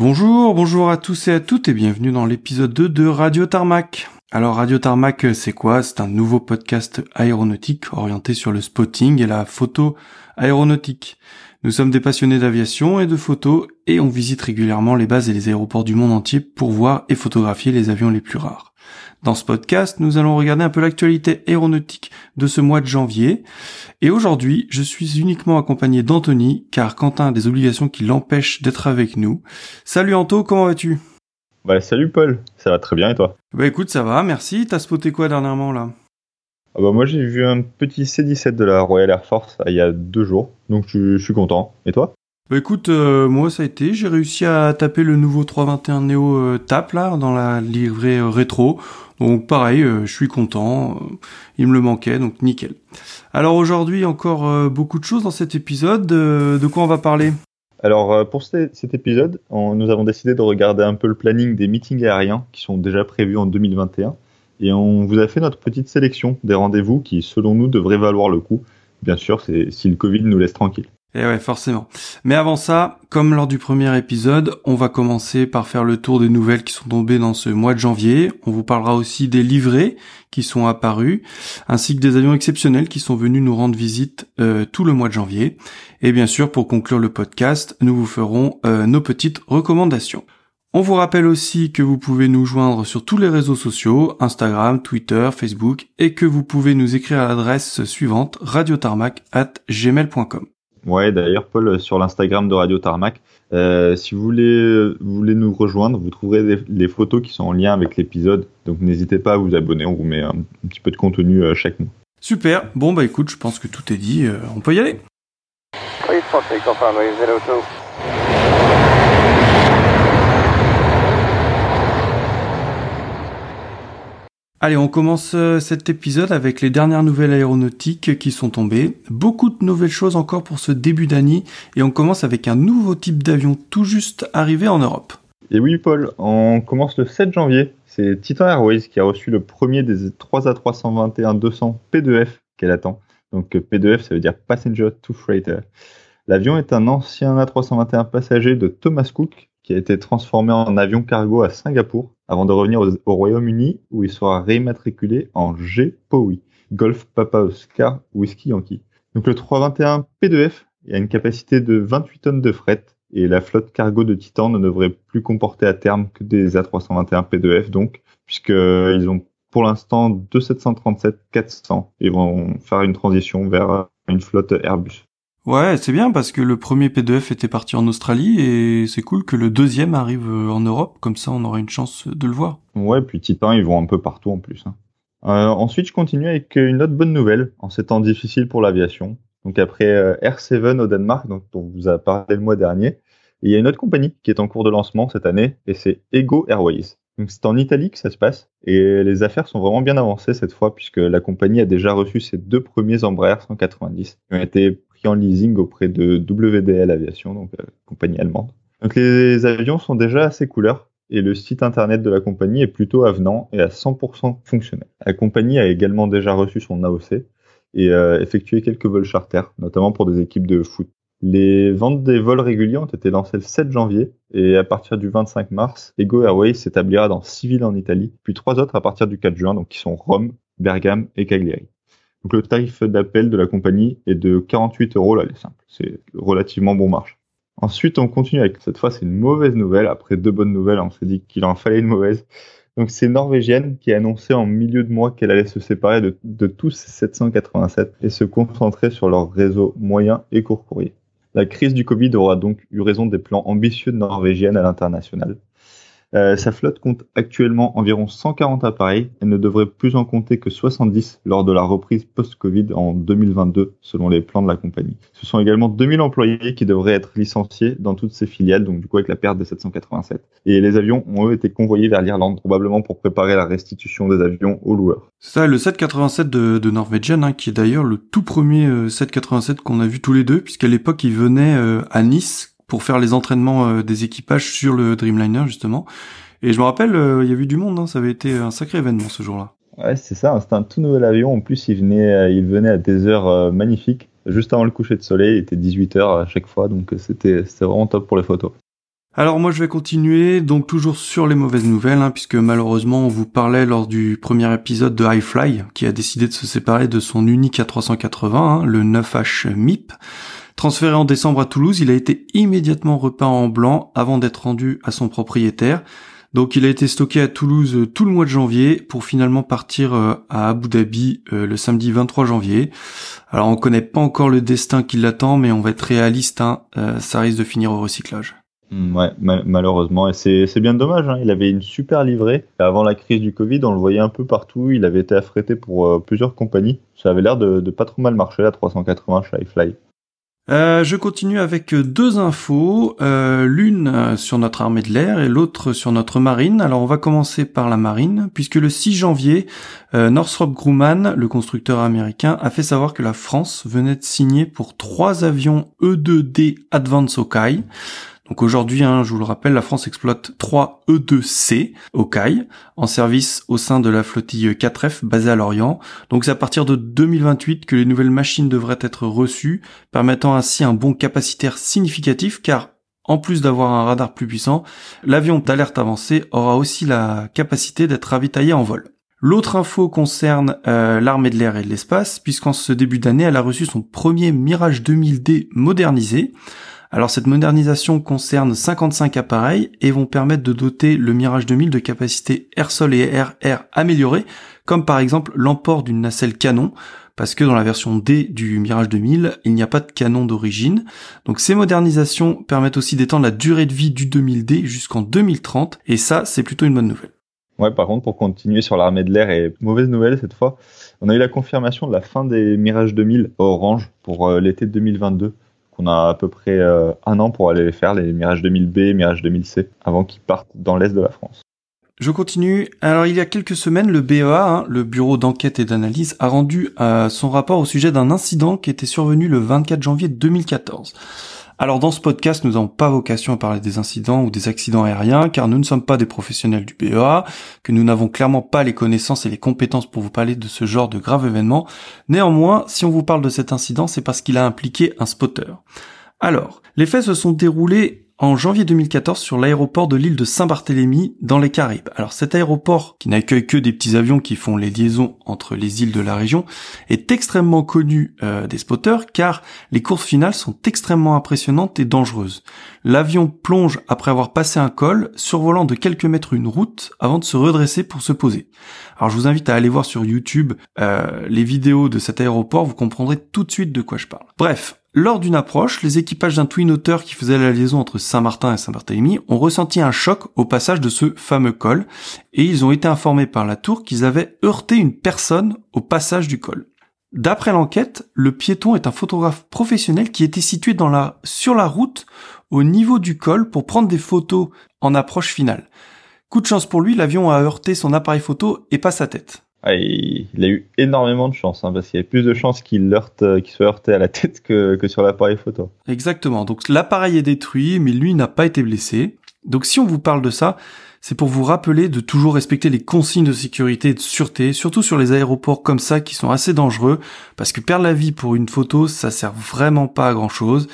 Bonjour, bonjour à tous et à toutes et bienvenue dans l'épisode 2 de Radio Tarmac. Alors Radio Tarmac, c'est quoi? C'est un nouveau podcast aéronautique orienté sur le spotting et la photo aéronautique. Nous sommes des passionnés d'aviation et de photos et on visite régulièrement les bases et les aéroports du monde entier pour voir et photographier les avions les plus rares. Dans ce podcast, nous allons regarder un peu l'actualité aéronautique de ce mois de janvier. Et aujourd'hui, je suis uniquement accompagné d'Anthony, car Quentin a des obligations qui l'empêchent d'être avec nous. Salut Anto, comment vas-tu? Bah salut Paul, ça va très bien et toi? Bah écoute, ça va, merci. T'as spoté quoi dernièrement là? Ah bah moi j'ai vu un petit C-17 de la Royal Air Force il y a deux jours, donc je, suis content. Et toi? Bah écoute, euh, moi ça a été, j'ai réussi à taper le nouveau 321 Neo euh, TAP là dans la livrée euh, rétro. Donc pareil, je suis content, il me le manquait, donc nickel. Alors aujourd'hui encore beaucoup de choses dans cet épisode, de quoi on va parler? Alors pour cet épisode, nous avons décidé de regarder un peu le planning des meetings aériens qui sont déjà prévus en 2021 et on vous a fait notre petite sélection des rendez-vous qui selon nous devraient valoir le coup. Bien sûr, c'est si le Covid nous laisse tranquille. Et eh ouais, forcément. Mais avant ça, comme lors du premier épisode, on va commencer par faire le tour des nouvelles qui sont tombées dans ce mois de janvier. On vous parlera aussi des livrets qui sont apparus, ainsi que des avions exceptionnels qui sont venus nous rendre visite euh, tout le mois de janvier. Et bien sûr, pour conclure le podcast, nous vous ferons euh, nos petites recommandations. On vous rappelle aussi que vous pouvez nous joindre sur tous les réseaux sociaux, Instagram, Twitter, Facebook, et que vous pouvez nous écrire à l'adresse suivante radiotarmac at gmail.com. Ouais, d'ailleurs, Paul, sur l'Instagram de Radio Tarmac, euh, si vous voulez, voulez nous rejoindre, vous trouverez les, photos qui sont en lien avec l'épisode. Donc n'hésitez pas à vous abonner, on vous met un, petit peu de contenu euh, chaque mois. Super, bon bah écoute, je pense que tout est dit, euh, on peut y aller. Allez, on commence euh, cet épisode avec les dernières nouvelles aéronautiques qui sont tombées. Beaucoup de nouvelles choses encore pour ce début d'année et on commence avec un nouveau type d'avion tout juste arrivé en Europe. Et oui Paul, on commence le 7 janvier. C'est Titan Airways qui a reçu le premier des 3 A321-200 P2F qu'elle attend. Donc P2F ça veut dire Passenger to Freighter. L'avion est un ancien A321 passager de Thomas Cook qui a été transformé en avion cargo à Singapour avant de revenir au, Royaume-Uni où il sera rématriculé en GPOI, Golf Papa Oscar Whiskey Yankee. Donc le 321 P2F a une capacité de 28 tonnes de fret et la flotte cargo de Titan ne devrait plus comporter à terme que des A321 P2F donc puisqu'ils ont pour l'instant deux 737-400 et vont faire une transition vers une flotte Airbus. Ouais, c'est bien parce que le premier P2F était parti en Australie et c'est cool que le deuxième arrive euh, en Europe, comme ça on aura une chance de le voir. Ouais, puis Titan, ils vont un peu partout en plus. Hein. Euh, ensuite, je continue avec une autre bonne nouvelle en ces temps difficiles pour l'aviation. Donc après euh, R7 au Danemark, dont on vous a parlé le mois dernier, il y a une autre compagnie qui est en cours de lancement cette année et c'est Ego Airways. Donc c'est en Italie que ça se passe et les affaires sont vraiment bien avancées cette fois puisque la compagnie a déjà reçu ses deux premiers Embraer 190 qui ont été en leasing auprès de WDL Aviation, donc euh, compagnie allemande. Donc les avions sont déjà ces couleurs et le site internet de la compagnie est plutôt avenant et à 100% fonctionnel. La compagnie a également déjà reçu son AOC et euh, effectué quelques vols charters, notamment pour des équipes de foot. Les ventes des vols réguliers ont été lancées le 7 janvier et à partir du 25 mars, Ego Airways s'établira dans six villes en Italie, puis trois autres à partir du 4 juin, donc qui sont Rome, Bergame et Cagliari. Donc le tarif d'appel de la compagnie est de 48 euros l'aller simple. C'est relativement bon marche. Ensuite, on continue avec cette fois, c'est une mauvaise nouvelle. Après deux bonnes nouvelles, on s'est dit qu'il en fallait une mauvaise. Donc c'est Norvégienne qui a annoncé en milieu de mois qu'elle allait se séparer de, de tous ces 787 et se concentrer sur leur réseau moyen et court courrier. La crise du Covid aura donc eu raison des plans ambitieux de Norvégienne à l'international. Euh, sa flotte compte actuellement environ 140 appareils et ne devrait plus en compter que 70 lors de la reprise post-Covid en 2022 selon les plans de la compagnie. Ce sont également 2000 employés qui devraient être licenciés dans toutes ces filiales, donc du coup avec la perte des 787. Et les avions ont eux été convoyés vers l'Irlande probablement pour préparer la restitution des avions aux loueurs. Ça, le 787 de, de Norwegian, hein, qui est d'ailleurs le tout premier 787 euh, qu'on a vu tous les deux, puisqu'à l'époque il venait euh, à Nice pour faire les entraînements euh, des équipages sur le Dreamliner justement. Et je me rappelle, euh, il y a eu du monde, hein, ça avait été un sacré événement ce jour-là. Ouais, c'est ça, c'était un tout nouvel avion. En plus, il venait, euh, il venait à des heures magnifiques, juste avant le coucher de soleil. Il était 18 h à chaque fois, donc c'était, c'était vraiment top pour les photos. Alors moi je vais continuer, donc toujours sur les mauvaises nouvelles, hein, puisque malheureusement on vous parlait lors du premier épisode de Highfly, qui a décidé de se séparer de son unique A380, hein, le 9H MIP. Transféré en décembre à Toulouse, il a été immédiatement repeint en blanc avant d'être rendu à son propriétaire. Donc il a été stocké à Toulouse euh, tout le mois de janvier pour finalement partir euh, à Abu Dhabi euh, le samedi 23 janvier. Alors on connaît pas encore le destin qui l'attend, mais on va être réaliste, hein, ça risque de finir au recyclage. Mm, ouais, malheureusement, et c'est bien dommage. Hein. Il avait une super livrée. Avant la crise du Covid, on le voyait un peu partout. Il avait été affrété pour plusieurs compagnies. Ça avait l'air de, pas trop mal marcher la 380 chez iFly. Euh, je continue avec deux infos, euh, l'une euh, sur notre armée de l'air et l'autre sur notre marine. Alors on va commencer par la marine, puisque le 6 janvier, Northrop Grumman, le constructeur américain, a fait savoir que la France venait de signer pour trois avions E2D Advance Hawkeye. Donc aujourd'hui, hein, je vous le rappelle, la France exploite 3 E2C au CAI en service au sein de la flottille 4F basée à Lorient. Donc c'est à partir de 2028 que les nouvelles machines devraient être reçues, permettant ainsi un bon capacitaire significatif car en plus d'avoir un radar plus puissant, l'avion d'alerte avancée aura aussi la capacité d'être ravitaillé en vol. L'autre info concerne euh, l'armée de l'air et de l'espace, puisqu'en ce début d'année, elle a reçu son premier Mirage 2000D modernisé. Alors cette modernisation concerne 55 appareils et vont permettre de doter le Mirage 2000 de capacités air-sol et air-air améliorées, comme par exemple l'emport d'une nacelle canon, parce que dans la version D du Mirage 2000, il n'y a pas de canon d'origine. Donc ces modernisations permettent aussi d'étendre la durée de vie du 2000D jusqu'en 2030, et ça c'est plutôt une bonne nouvelle. Ouais, par contre, pour continuer sur l'armée de l'air, et mauvaise nouvelle cette fois, on a eu la confirmation de la fin des Mirage 2000 Orange pour euh, l'été 2022. On a à peu près euh, un an pour aller faire les Mirage 2000B, Mirage 2000C, avant qu'ils partent dans l'est de la France. Je continue. Alors il y a quelques semaines, le BEA, hein, le Bureau d'enquête et d'analyse, a rendu euh, son rapport au sujet d'un incident qui était survenu le 24 janvier 2014. Alors dans ce podcast, nous n'avons pas vocation à parler des incidents ou des accidents aériens, car nous ne sommes pas des professionnels du BEA, que nous n'avons clairement pas les connaissances et les compétences pour vous parler de ce genre de grave événement. Néanmoins, si on vous parle de cet incident, c'est parce qu'il a impliqué un spotter. Alors, les faits se sont déroulés en janvier 2014 sur l'aéroport de l'île de Saint-Barthélemy dans les Caraïbes. Alors cet aéroport, qui n'accueille que des petits avions qui font les liaisons entre les îles de la région, est extrêmement connu euh, des spotters car les courses finales sont extrêmement impressionnantes et dangereuses. L'avion plonge après avoir passé un col, survolant de quelques mètres une route avant de se redresser pour se poser. Alors je vous invite à aller voir sur YouTube euh, les vidéos de cet aéroport, vous comprendrez tout de suite de quoi je parle. Bref, lors d'une approche, les équipages d'un Twin Otter qui faisait la liaison entre Saint-Martin et Saint-Barthélemy ont ressenti un choc au passage de ce fameux col et ils ont été informés par la tour qu'ils avaient heurté une personne au passage du col. D'après l'enquête, le piéton est un photographe professionnel qui était situé dans la, sur la route au niveau du col pour prendre des photos en approche finale. Coup de chance pour lui, l'avion a heurté son appareil photo et pas sa tête. Ah, il a eu énormément de chance, hein, parce qu'il y a plus de chances qu'il heurte, euh, qu'il soit heurté à la tête que, que sur l'appareil photo. Exactement. Donc l'appareil est détruit, mais lui n'a pas été blessé. Donc si on vous parle de ça, c'est pour vous rappeler de toujours respecter les consignes de sécurité et de sûreté, surtout sur les aéroports comme ça qui sont assez dangereux, parce que perdre la vie pour une photo, ça sert vraiment pas à grand chose.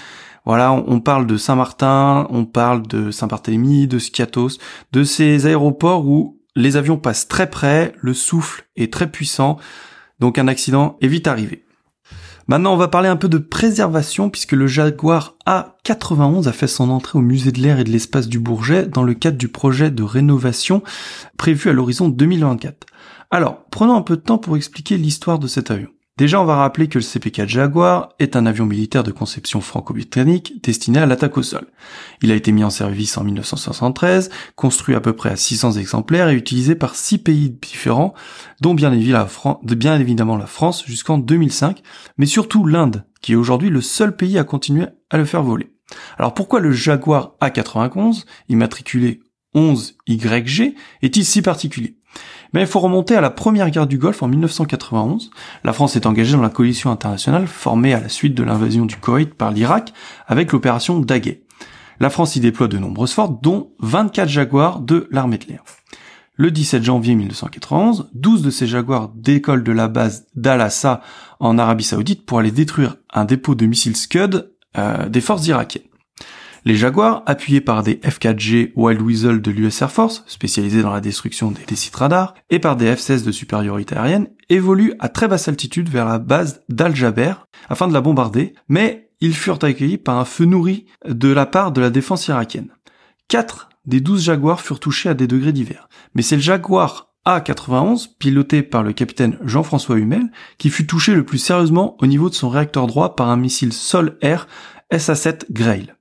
Voilà, on parle de Saint-Martin, on parle de Saint-Barthélemy, de Skiatos, de ces aéroports où les avions passent très près, le souffle est très puissant, donc un accident est vite arrivé. Maintenant, on va parler un peu de préservation puisque le Jaguar A91 a fait son entrée au musée de l'air et de l'espace du Bourget dans le cadre du projet de rénovation prévu à l'horizon 2024. Alors, prenons un peu de temps pour expliquer l'histoire de cet avion. Déjà, on va rappeler que le CP4 Jaguar est un avion militaire de conception franco-britannique destiné à l'attaque au sol. Il a été mis en service en 1973, construit à peu près à 600 exemplaires et utilisé par 6 pays différents, dont bien évidemment la France jusqu'en 2005, mais surtout l'Inde, qui est aujourd'hui le seul pays à continuer à le faire voler. Alors pourquoi le Jaguar A91, immatriculé 11YG, est-il si particulier? Mais il faut remonter à la première guerre du Golfe en 1991. La France est engagée dans la coalition internationale formée à la suite de l'invasion du Koweït par l'Irak avec l'opération Daguet. La France y déploie de nombreuses forces, dont 24 Jaguars de l'armée de l'air. Le 17 janvier 1991, 12 de ces Jaguars décollent de la base d'Al-Assa en Arabie Saoudite pour aller détruire un dépôt de missiles Scud euh, des forces irakiennes. Les Jaguars, appuyés par des F-4G Wild Weasel de l'US Air Force, spécialisés dans la destruction des, sites radars, et par des F-16 de supériorité aérienne, évoluent à très basse altitude vers la base d'Al-Jaber afin de la bombarder, mais ils furent accueillis par un feu nourri de la part de la défense irakienne. Quatre des douze Jaguars furent touchés à des degrés divers, mais c'est le Jaguar a91, piloté par le capitaine Jean-François Humel, qui fut touché le plus sérieusement au niveau de son réacteur droit par un missile sol-air SA-7 Grail.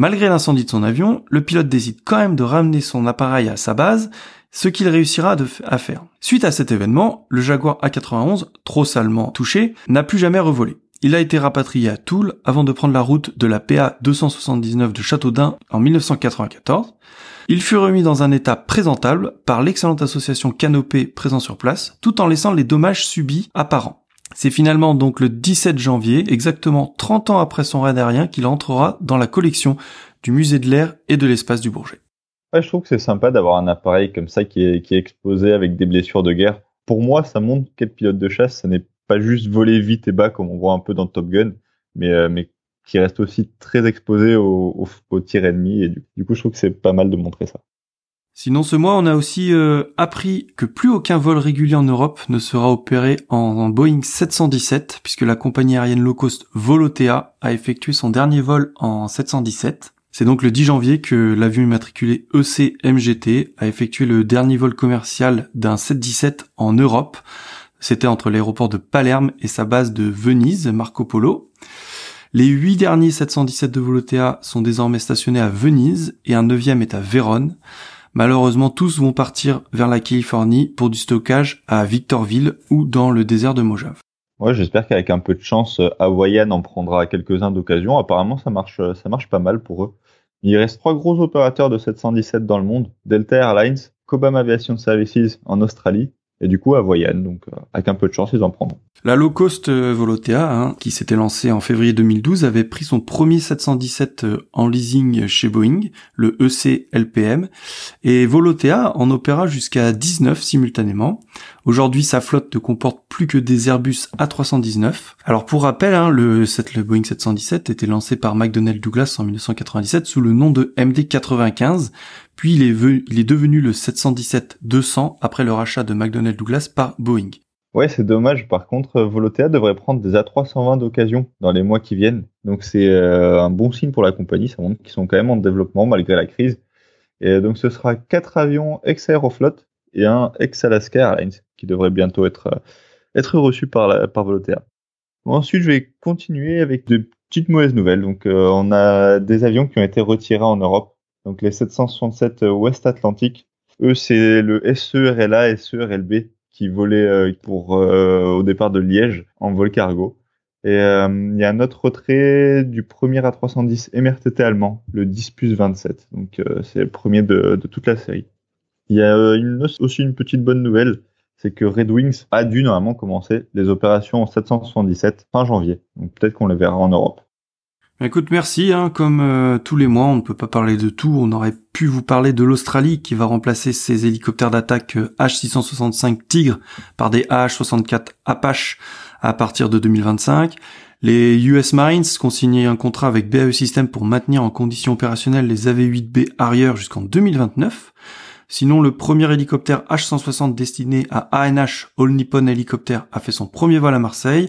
Malgré l'incendie de son avion, le pilote décide quand même de ramener son appareil à sa base, ce qu'il réussira à faire. Suite à cet événement, le Jaguar A91, trop salement touché, n'a plus jamais revolé. Il a été rapatrié à Toul avant de prendre la route de la PA 279 de Châteaudun en 1994. Il fut remis dans un état présentable par l'excellente association Canopée présent sur place, tout en laissant les dommages subis apparents. C'est finalement donc le 17 janvier, exactement 30 ans après son raid aérien, qu'il entrera dans la collection du musée de l'air et de l'espace du Bourget. je trouve que c'est sympa d'avoir un appareil comme ça qui est, qui est exposé avec des blessures de guerre. Pour moi, ça montre quel pilote de chasse, ce n'est pas juste voler vite et bas comme on voit un peu dans Top Gun, mais, euh, mais qui reste aussi très exposé aux au, tirs ennemis. Et du, coup, je trouve que c'est pas mal de montrer ça. Sinon, ce mois, on a aussi euh, appris que plus aucun vol régulier en Europe ne sera opéré en, Boeing 717, puisque la compagnie aérienne low cost Volotea a effectué son dernier vol en 717. C'est donc le 10 janvier que l'avion immatriculé EC-MGT a effectué le dernier vol commercial d'un 717 en Europe. C'était entre l'aéroport de Palerme et sa base de Venise, Marco Polo. Les huit derniers 717 de Volotea sont désormais stationnés à Venise et un neuvième est à Vérone. Malheureusement, tous vont partir vers la Californie pour du stockage à Victorville ou dans le désert de Mojave. Ouais, j'espère qu'avec un peu de chance, Hawaiian en prendra quelques-uns d'occasion. Apparemment, ça marche, ça marche pas mal pour eux. Il reste trois gros opérateurs de 717 dans le monde. Delta Airlines, Cobham Aviation Services en Australie et du coup à Voyane. Donc euh, avec un peu de chance, ils en prendront. La low cost euh, Volotea, hein, qui s'était lancée en février 2012, avait pris son premier 717 euh, en leasing chez Boeing, le EC LPM, et Volotea en opéra jusqu'à 19 simultanément. Aujourd'hui, sa flotte ne comporte plus que des Airbus A319. Alors pour rappel, hein, le, Boeing 717 était lancé par McDonnell Douglas en 1997 sous le nom de MD-95, puis il est, devenu le 717-200 après le rachat de McDonnell Douglas par Boeing. Ouais, c'est dommage. Par contre, Volotea devrait prendre des A320 d'occasion dans les mois qui viennent. Donc c'est euh, un bon signe pour la compagnie. Ça montre qu'ils sont quand même en développement malgré la crise. Et donc ce sera quatre avions ex-Aeroflot et un ex-Alaska Airlines qui devrait bientôt être, euh, être reçus par, Volotea. ensuite, je vais continuer avec de petites mauvaises nouvelles. Donc euh, on a des avions qui ont été retirés en Europe donc les 767 West Atlantic, eux c'est le SERLA, SERLB qui volait euh, pour au départ de Liège en vol cargo. Et il y a un autre retrait du premier A310 MRTT allemand, le 10 plus 27. Donc c'est le premier de, toute la série. Il y a aussi une petite bonne nouvelle, c'est que Red Wings a dû normalement commencer les opérations en 777 fin janvier. Donc peut-être qu'on les verra en Europe. Écoute, merci. Hein, comme euh, tous les mois, on ne peut pas parler de tout. On aurait pu vous parler de l'Australie qui va remplacer ses hélicoptères d'attaque H665 euh, Tigre par des AH-64 Apache à partir de 2025. Les US Marines ont signé un contrat avec BAE Systems pour maintenir en condition opérationnelle les AV-8B Harrier jusqu'en 2029. Sinon, le premier hélicoptère H-160 destiné à ANH All Nippon Helicopter a fait son premier vol à Marseille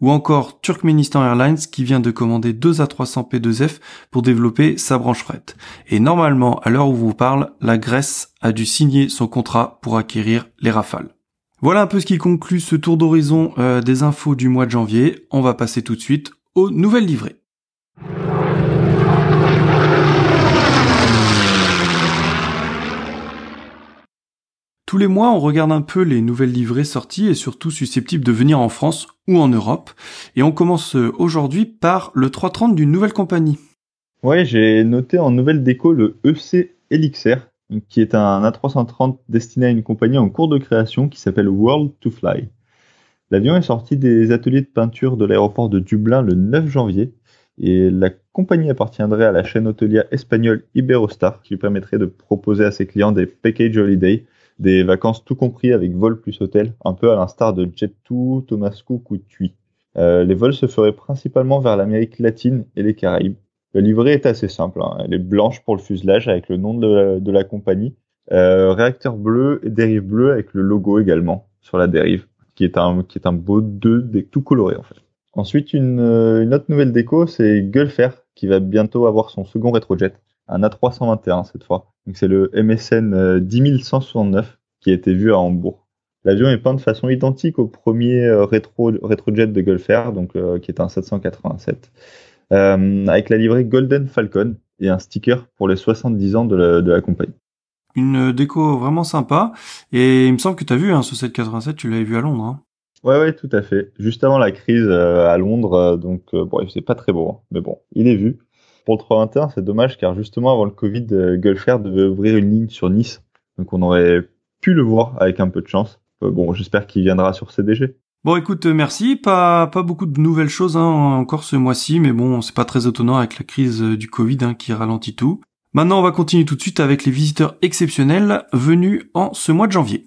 ou encore Turkmenistan Airlines qui vient de commander deux A300 P2F pour développer sa branche fret. Et normalement, à l'heure où vous parle, la Grèce a dû signer son contrat pour acquérir les Rafales. Voilà un peu ce qui conclut ce tour d'horizon euh, des infos du mois de janvier. On va passer tout de suite aux nouvelles livrées. Tous les mois, on regarde un peu les nouvelles livrées sorties et surtout susceptibles de venir en France ou en Europe. Et on commence euh, aujourd'hui par le 330 d'une nouvelle compagnie. Ouais, j'ai noté en nouvelle déco le EC Elixir, qui est un A330 destiné à une compagnie en cours de création qui s'appelle World to Fly. L'avion est sorti des ateliers de peinture de l'aéroport de Dublin le 9 janvier et la compagnie appartiendrait à la chaîne hôtelière espagnole Iberostar qui lui permettrait de proposer à ses clients des package holiday des vacances tout compris avec vol plus hôtel, un peu à l'instar de Jet2, Thomas Cook ou TUI. Euh, les vols se feraient principalement vers l'Amérique latine et les Caraïbes. La livrée est assez simple. Hein. Elle est blanche pour le fuselage avec le nom de la, compagnie. Euh, réacteur bleu et dérive bleue avec le logo également sur la dérive, qui est un, qui est un beau 2 tout coloré en fait. Ensuite, une, euh, une autre nouvelle déco, c'est Gulfer qui va bientôt avoir son second rétrojet, un A321 cette fois. Donc c'est le MSN 10169 qui a été vu à Hambourg. L'avion est peint de façon identique au premier euh, rétro, rétrojet de Gulfer, donc qui est un 787. Euh, avec la livrée Golden Falcon et un sticker pour les 70 ans de la, compagnie. Une déco vraiment sympa. Et il me semble que tu as vu hein, ce 787, tu l'avais vu à Londres. Hein. Ouais, ouais, tout à fait. Juste avant la crise euh, à Londres, euh, donc bon, c'est pas très beau, hein, mais bon, il est vu. Pour le 321, c'est dommage car justement avant le Covid, Gulfer devait ouvrir une ligne sur Nice, donc on aurait pu le voir avec un peu de chance. bon, j'espère qu'il viendra sur CDG. Bon, écoute, euh, merci. Pas pas beaucoup de nouvelles choses hein, encore ce mois-ci, mais bon, c'est pas très étonnant avec la crise euh, du Covid hein, qui ralentit tout. Maintenant, on va continuer tout de suite avec les visiteurs exceptionnels venus en ce mois de janvier.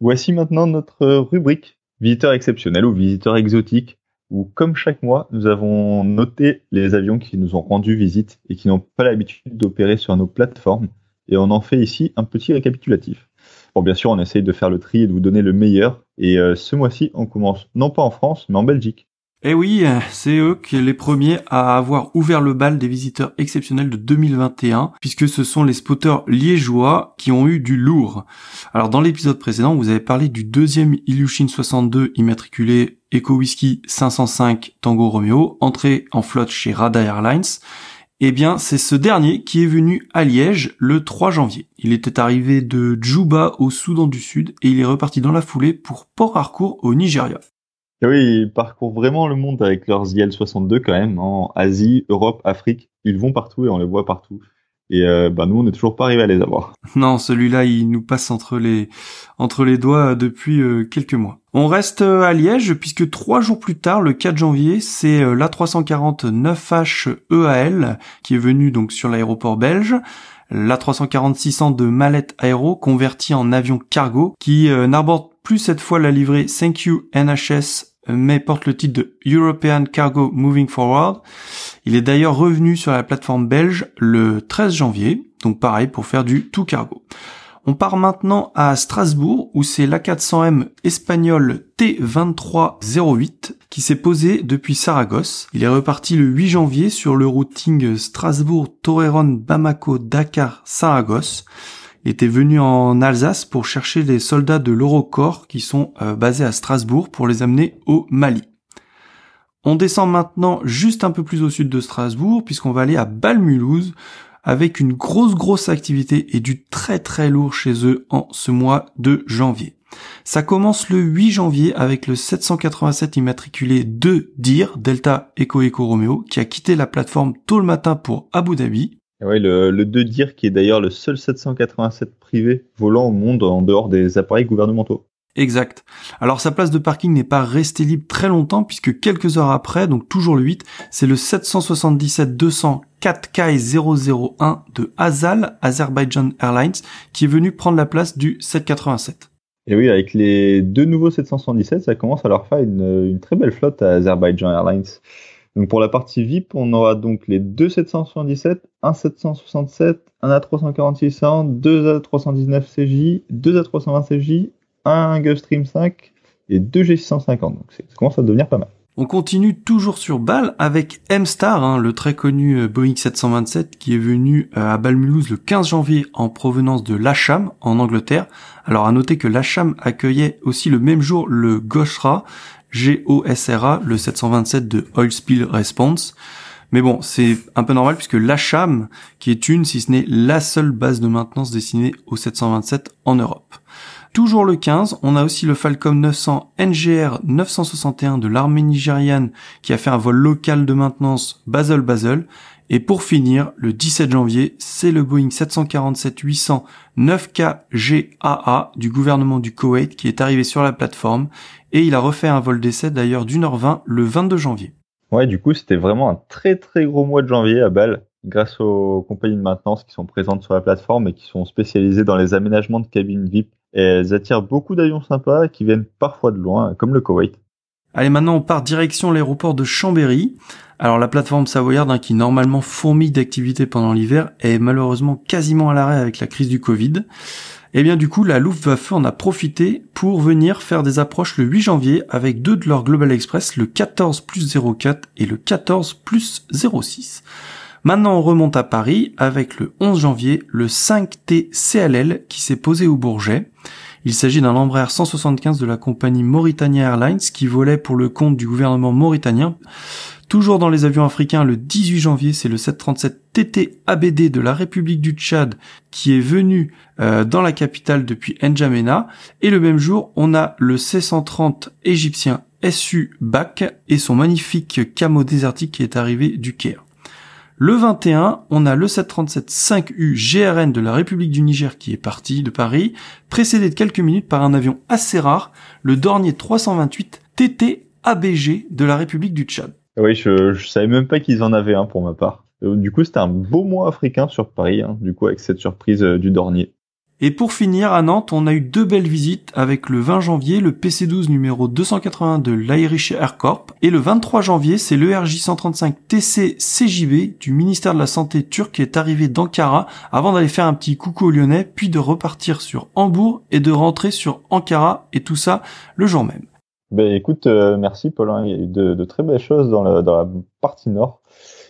Voici maintenant notre rubrique visiteurs exceptionnels ou visiteurs exotiques, où comme chaque mois, nous avons noté les avions qui nous ont rendu visite et qui n'ont pas l'habitude d'opérer sur nos plateformes, et on en fait ici un petit récapitulatif. Bon, bien sûr, on essaye de faire le tri et de vous donner le meilleur. Et euh, ce mois-ci, on commence non pas en France, mais en Belgique. Eh oui, c'est eux qui sont les premiers à avoir ouvert le bal des visiteurs exceptionnels de 2021, puisque ce sont les spotters liégeois qui ont eu du lourd. Alors dans l'épisode précédent, vous avez parlé du deuxième Ilyushin 62 immatriculé Eco Whisky 505 Tango Romeo, entré en flotte chez Rada Airlines. Eh bien, c'est ce dernier qui est venu à Liège le 3 janvier. Il était arrivé de Djouba au Soudan du Sud et il est reparti dans la foulée pour Port Harcourt au Nigeria. Et oui, ils parcourent vraiment le monde avec leurs IL-62 quand même, en Asie, Europe, Afrique. Ils vont partout et on les voit partout. Et euh, bah nous, on n'est toujours pas arrivé à les avoir. Non, celui-là, il nous passe entre les entre les doigts depuis euh, quelques mois. On reste euh, à Liège puisque trois jours plus tard, le 4 janvier, c'est l'A340 9H EAL qui est venu donc sur l'aéroport belge. L'A340 600 de Mallette Aéro converti en avion cargo qui n'aborde plus cette fois la livrée Thank You NHS mais porte le titre de European Cargo Moving Forward. Il est d'ailleurs revenu sur la plateforme belge le 13 janvier, donc pareil pour faire du tout cargo. On part maintenant à Strasbourg où c'est l'A400M espagnol T2308 qui s'est posé depuis Saragosse. Il est reparti le 8 janvier sur le routing Strasbourg-Torreón-Bamako-Dakar-Saragosse était venu en Alsace pour chercher les soldats de l'Eurocorps qui sont euh, basés à Strasbourg pour les amener au Mali. On descend maintenant juste un peu plus au sud de Strasbourg puisqu'on va aller à Balmulhouse avec une grosse grosse activité et du très très lourd chez eux en ce mois de janvier. Ça commence le 8 janvier avec le 787 immatriculé de DIR, Delta Echo Echo Romeo, qui a quitté la plateforme tôt le matin pour Abu Dhabi. Oui, le, le 2 DIR qui est d'ailleurs le seul 787 privé volant au monde en dehors des appareils gouvernementaux. Exact. Alors sa place de parking n'est pas restée libre très longtemps puisque quelques heures après, donc toujours le 8, c'est le 777 200 4K 001 de Azal, Azerbaijan Airlines, qui est venu prendre la place du 787. Et oui, avec les deux nouveaux 777, ça commence à leur faire une, une très belle flotte à Azerbaijan Airlines. Donc pour la partie VIP, on aura donc les deux 777, un 767, un A346, deux A319 CJ, deux A320 CJ, un Gulfstream 5 et deux G650. Donc ça commence à devenir pas mal. On continue toujours sur Bâle avec M-Star, hein, le très connu euh, Boeing 727 qui est venu euh, à Bâle-Mulhouse le 15 janvier en provenance de Lacham en Angleterre. Alors à noter que Lacham accueillait aussi le même jour le Goshra, GOSRA, le 727 de Oil Spill Response. Mais bon, c'est un peu normal puisque l'Acham, qui est une, si ce n'est la seule base de maintenance destinée au 727 en Europe. Toujours le 15, on a aussi le Falcon 900 NGR 961 de l'armée nigériane qui a fait un vol local de maintenance Basel-Basel. Et pour finir, le 17 janvier, c'est le Boeing 747-800 9K GAA du gouvernement du Koweït qui est arrivé sur la plateforme et il a refait un vol d'essai d'ailleurs d'une heure 20 le 22 janvier. Ouais, du coup, c'était vraiment un très très gros mois de janvier à Bâle grâce aux compagnies de maintenance qui sont présentes sur la plateforme et qui sont spécialisées dans les aménagements de cabines VIP. Et elles attirent beaucoup d'avions sympas qui viennent parfois de loin, comme le Koweït. Allez, maintenant on part direction l'aéroport de Chambéry. Alors la plateforme savoyarde, hein, qui normalement fourmille d'activité pendant l'hiver, est malheureusement quasiment à l'arrêt avec la crise du Covid. Et eh bien du coup, la Luftwaffe en a profité pour venir faire des approches le 8 janvier avec deux de leurs Global Express, le 14 plus 04 et le 14 plus 06. Maintenant, on remonte à Paris avec le 11 janvier le 5T CLL qui s'est posé au Bourget. Il s'agit d'un Embraer 175 de la compagnie Mauritania Airlines qui volait pour le compte du gouvernement mauritanien. Toujours dans les avions africains, le 18 janvier, c'est le 737 TT ABD de la République du Tchad qui est venu euh, dans la capitale depuis N'Djamena. Et le même jour, on a le C-130 égyptien SU BAC et son magnifique camo désertique qui est arrivé du Caire. Le 21, on a le 737 5U GRN de la République du Niger qui est parti de Paris, précédé de quelques minutes par un avion assez rare, le Dornier 328 TT ABG de la République du Tchad. Oui, je, je savais même pas qu'ils en avaient un pour ma part. Euh, du coup, c'était un beau mois africain sur Paris, hein, du coup, avec cette surprise euh, du Dornier. Et pour finir, à Nantes, on a eu deux belles visites avec le 20 janvier, le PC12 numéro 280 de l'Irish Air Corp. Et le 23 janvier, c'est l'ERJ 135 TC CJB du ministère de la Santé turc qui est arrivé d'Ankara avant d'aller faire un petit coucou aux Lyonnais, puis de repartir sur Hambourg et de rentrer sur Ankara et tout ça le jour même. Ben écoute, euh, merci Paul, hein. il y a eu de, très belles choses dans la partie nord.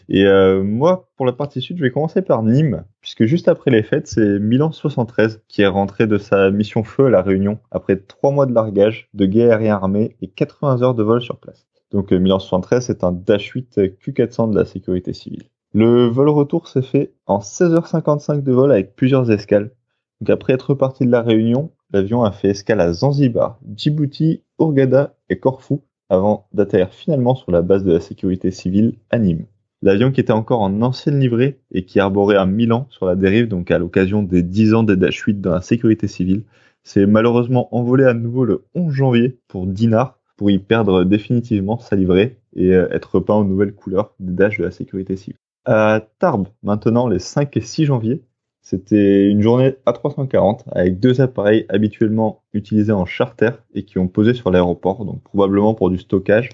Et euh, moi, pour la partie sud, je vais commencer par Nîmes, puisque juste après les fêtes, c'est Milan 73 qui est rentré de sa mission feu à la Réunion après trois mois de largage, de guet aérien armé et 80 heures de vol sur place. Donc euh, Milan 73, c'est un Dash 8 Q400 de la sécurité civile. Le vol retour s'est fait en 16h55 de vol avec plusieurs escales. Donc après être reparti de la Réunion, l'avion a fait escale à Zanzibar, Djibouti, Hurghada et Corfou avant d'atterrir finalement sur la base de la sécurité civile à Nîmes. L'avion qui était encore en ancienne livrée et qui arborait un Milan sur la dérive, donc à l'occasion des 10 ans des Dash 8 dans la sécurité civile, s'est malheureusement envolé à nouveau le 11 janvier pour Dinard, pour y perdre définitivement sa livrée et euh, être repeint aux nouvelles couleurs des Dash de la sécurité civile. À Tarbes, maintenant les 5 et 6 janvier, c'était une journée A340 avec deux appareils habituellement utilisés en charter et qui ont posé sur l'aéroport, donc probablement pour du stockage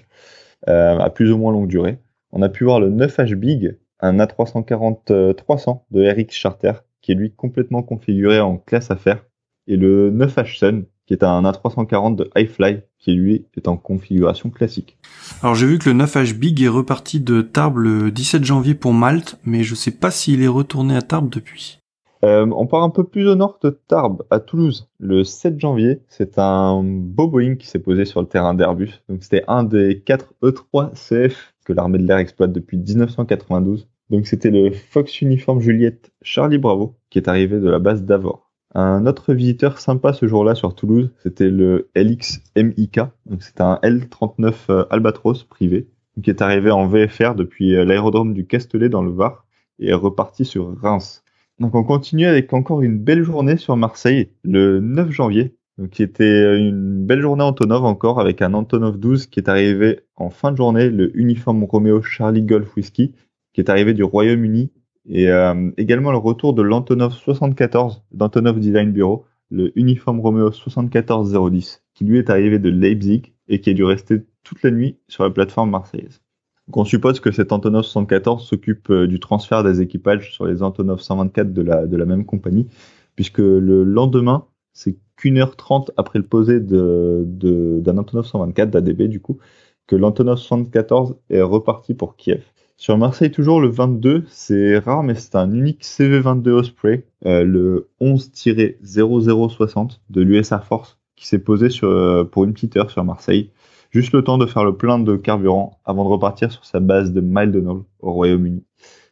euh, à plus ou moins longue durée on a pu voir le 9H Big, un A340-300 de RX Charter, qui est lui complètement configuré en classe affaires, et le 9H Sun, qui est un A340 de Highfly, qui lui est en configuration classique. Alors j'ai vu que le 9H Big est reparti de Tarbes le 17 janvier pour Malte, mais je sais pas s'il est retourné à Tarbes depuis. Euh, on part un peu plus au nord de Tarbes, à Toulouse, le 7 janvier. C'est un beau Boeing qui s'est posé sur le terrain d'Airbus. Donc c'était un des 4 E3 CF que l'armée de l'air exploite depuis 1992. Donc c'était le Fox Uniform Juliette Charlie Bravo qui est arrivé de la base d'Avor. Un autre visiteur sympa ce jour-là sur Toulouse, c'était le LX MIK. Donc c'était un L39 euh, Albatros privé qui est arrivé en VFR depuis euh, l'aérodrome du Castellet dans le Var et reparti sur Reims. Donc on continue avec encore une belle journée sur Marseille, le 9 janvier, qui était une belle journée Antonov encore, avec un Antonov 12 qui est arrivé en fin de journée, le uniforme Romeo Charlie Golf Whisky, qui est arrivé du Royaume-Uni, et euh, également le retour de l'Antonov 74 d'Antonov Design Bureau, le uniforme Romeo 74010, qui lui est arrivé de Leipzig et qui a dû rester toute la nuit sur la plateforme marseillaise. On suppose que cet Antonov 74 s'occupe euh, du transfert des équipages sur les Antonov 124 de la, même compagnie, puisque le lendemain, c'est qu'une heure trente après le posé d'un Antonov 124 d'ADB du coup, que l'Antonov 74 est reparti pour Kiev. Sur Marseille toujours le 22, c'est rare mais c'est un unique CV22 Osprey, euh, le 11-0060 de l'US Air Force qui s'est posé sur, euh, pour une petite heure sur Marseille juste le temps de faire le plein de carburant avant de repartir sur sa base de Maldonado au Royaume-Uni.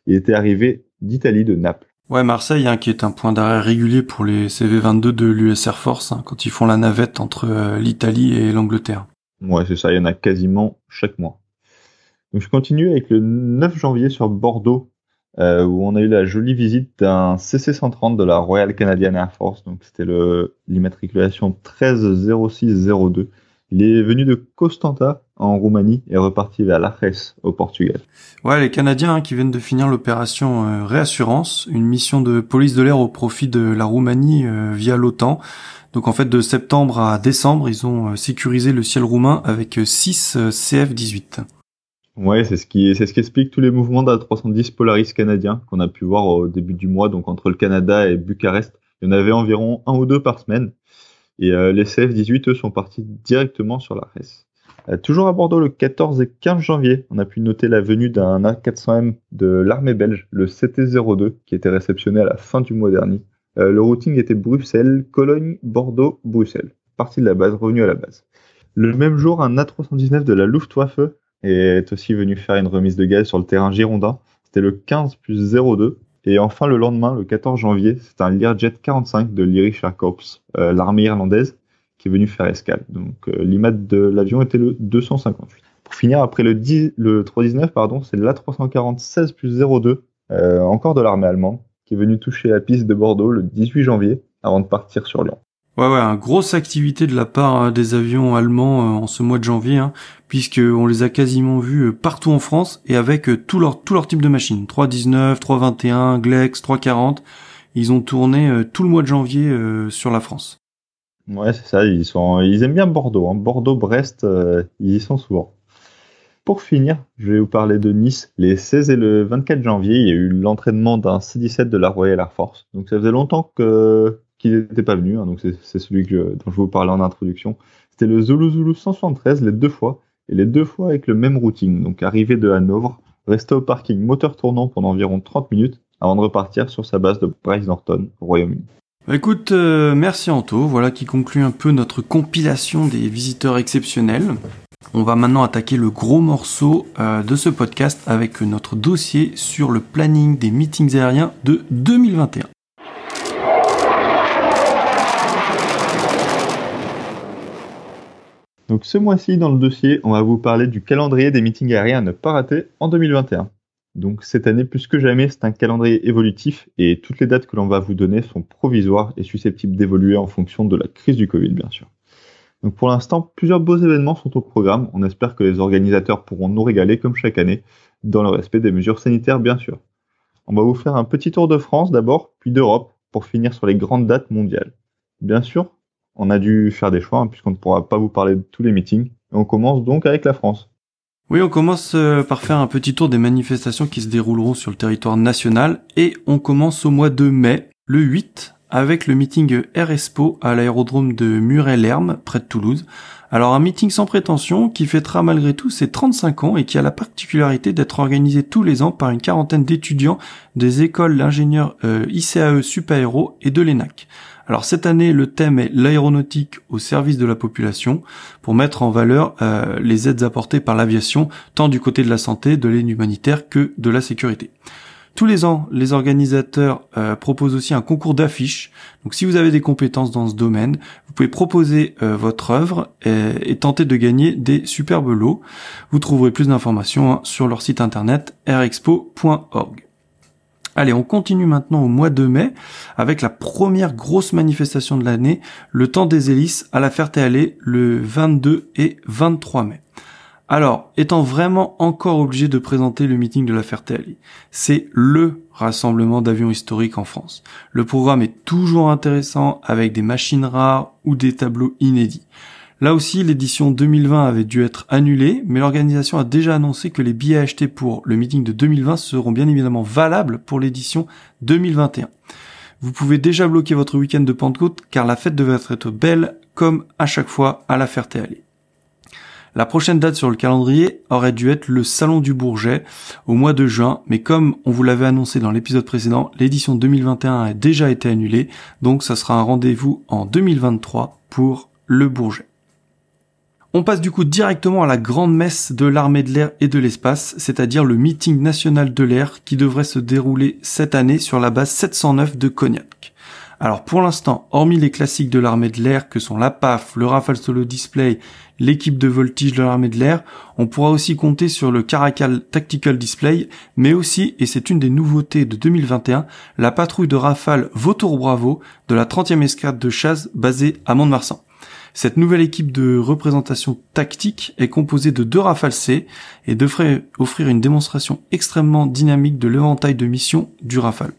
Il était arrivé d'Italie, de Naples. Ouais, Marseille, hein, qui est un point d'arrêt régulier pour les CV-22 de l'US Air Force, hein, quand ils font la navette entre euh, l'Italie et l'Angleterre. Ouais, c'est ça, il y en a quasiment chaque mois. Donc je continue avec le 9 janvier sur Bordeaux, euh, où on a eu la jolie visite d'un CC-130 de la Royal Canadian Air Force. Donc c'était l'immatriculation 130602 Il est venu de Constanta en Roumanie et reparti vers Lajes au Portugal. Ouais, les Canadiens hein, qui viennent de finir l'opération euh, Réassurance, une mission de police de l'air au profit de la Roumanie euh, via l'OTAN. Donc en fait de septembre à décembre, ils ont euh, sécurisé le ciel roumain avec 6 CF-18. Ouais, c'est ce qui c'est ce qui explique tous les mouvements d'A310 Polaris canadiens qu'on a pu voir au début du mois, donc entre le Canada et Bucarest. Il y en avait environ un ou deux par semaine. Et euh, les CF-18, eux, sont partis directement sur la RES. Euh, toujours à Bordeaux le 14 et 15 janvier, on a pu noter la venue d'un A400M de l'armée belge, le CT-02, qui était réceptionné à la fin du mois dernier. Euh, le routing était Bruxelles, Cologne, Bordeaux, Bruxelles. Parti de la base, revenu à la base. Le même jour, un A319 de la Luftwaffe est aussi venu faire une remise de gaz sur le terrain girondin. C'était le 15 plus 02 et enfin, le lendemain, le 14 janvier, c'est un Learjet 45 de l'Irish Air Corps, euh, l'armée irlandaise, qui est venu faire escale. Donc, euh, de l'avion était le 258. Pour finir, après le, 10, le 319, pardon, c'est l'A340 16 plus 02, euh, encore de l'armée allemande, qui est venu toucher la piste de Bordeaux le 18 janvier, avant de partir sur Lyon. Ouais, ouais, grosse activité de la part hein, des avions allemands euh, en ce mois de janvier, hein, puisqu'on les a quasiment vus euh, partout en France et avec euh, tout leur tout leur type de machines. 319, 321, Glex, 340. Ils ont tourné tout le mois de janvier sur la France. Ouais, c'est ça. Ils sont, ils aiment bien Bordeaux. Hein. Bordeaux, Brest, ils y sont souvent. Pour finir, je vais vous parler de Nice. Les 16 et le 24 janvier, il y a eu l'entraînement d'un C-17 de la Royal Air Force. Donc ça faisait longtemps que qui n'était pas venu, hein, donc c'est celui dont je vous parlais en introduction. C'était le Zulu Zulu 173 les deux fois, et les deux fois avec le même routing. Donc arrivé de Hanovre, resté au parking moteur tournant pendant environ 30 minutes avant de repartir sur sa base de Bryce Norton au Royaume-Uni. Bah, écoute, euh, merci Anto. Voilà qui conclut un peu notre compilation des visiteurs exceptionnels. On va maintenant attaquer le gros morceau euh, de ce podcast avec notre dossier sur le planning des meetings aériens de 2021. Donc ce mois-ci, dans le dossier, on va vous parler du calendrier des meetings aériens à ne pas rater en 2021. Donc cette année, plus que jamais, c'est un calendrier évolutif et toutes les dates que l'on va vous donner sont provisoires et susceptibles d'évoluer en fonction de la crise du Covid, bien sûr. Donc pour l'instant, plusieurs beaux événements sont au programme. On espère que les organisateurs pourront nous régaler comme chaque année, dans le respect des mesures sanitaires, bien sûr. On va vous faire un petit tour de France d'abord, puis d'Europe, pour finir sur les grandes dates mondiales. Bien sûr, on a dû faire des choix hein, puisqu'on ne pourra pas vous parler de tous les meetings. Et on commence donc avec la France. Oui, on commence euh, par faire un petit tour des manifestations qui se dérouleront sur le territoire national et on commence au mois de mai, le 8, avec le meeting RSPO à l'aérodrome de Muret-Lerme, près de Toulouse. Alors un meeting sans prétention qui fêtera malgré tout ses 35 ans et qui a la particularité d'être organisé tous les ans par une quarantaine d'étudiants des écoles d'ingénieurs euh, ICAE Supaéro et de l'ENAC. Alors cette année, le thème est l'aéronautique au service de la population pour mettre en valeur euh, les aides apportées par l'aviation, tant du côté de la santé, de l'aide humanitaire que de la sécurité. Tous les ans, les organisateurs euh, proposent aussi un concours d'affiches. Donc si vous avez des compétences dans ce domaine, vous pouvez proposer euh, votre œuvre et, tenter de gagner des superbes lots. Vous trouverez plus d'informations hein, sur leur site internet rexpo.org. Allez, on continue maintenant au mois de mai avec la première grosse manifestation de l'année, le temps des hélices à la Ferté-Alais le 22 et 23 mai. Alors, étant vraiment encore obligé de présenter le meeting de la Ferté-Alais, c'est LE rassemblement d'avions historiques en France. Le programme est toujours intéressant avec des machines rares ou des tableaux inédits. Là aussi, l'édition 2020 avait dû être annulée, mais l'organisation a déjà annoncé que les billets achetés pour le meeting de 2020 seront bien évidemment valables pour l'édition 2021. Vous pouvez déjà bloquer votre week-end de Pentecôte car la fête devait être belle comme à chaque fois à la Ferté-Alais. La prochaine date sur le calendrier aurait dû être le Salon du Bourget au mois de juin, mais comme on vous l'avait annoncé dans l'épisode précédent, l'édition 2021 a déjà été annulée, donc ça sera un rendez-vous en 2023 pour le Bourget. On passe du coup directement à la grande messe de l'armée de l'air et de l'espace, c'est-à-dire le meeting national de l'air qui devrait se dérouler cette année sur la base 709 de Cognac. Alors pour l'instant, hormis les classiques de l'armée de l'air que sont la PAF, le Rafale Solo Display, l'équipe de voltige de l'armée de l'air, on pourra aussi compter sur le Caracal Tactical Display, mais aussi, et c'est une des nouveautés de 2021, la patrouille de Rafale Vautour Bravo de la 30e escadre de chasse basée à Mont-de-Marsan. Cette nouvelle équipe de représentation tactique est composée de deux Rafale C et devrait offrir une démonstration extrêmement dynamique de l'éventail de missions du Rafale.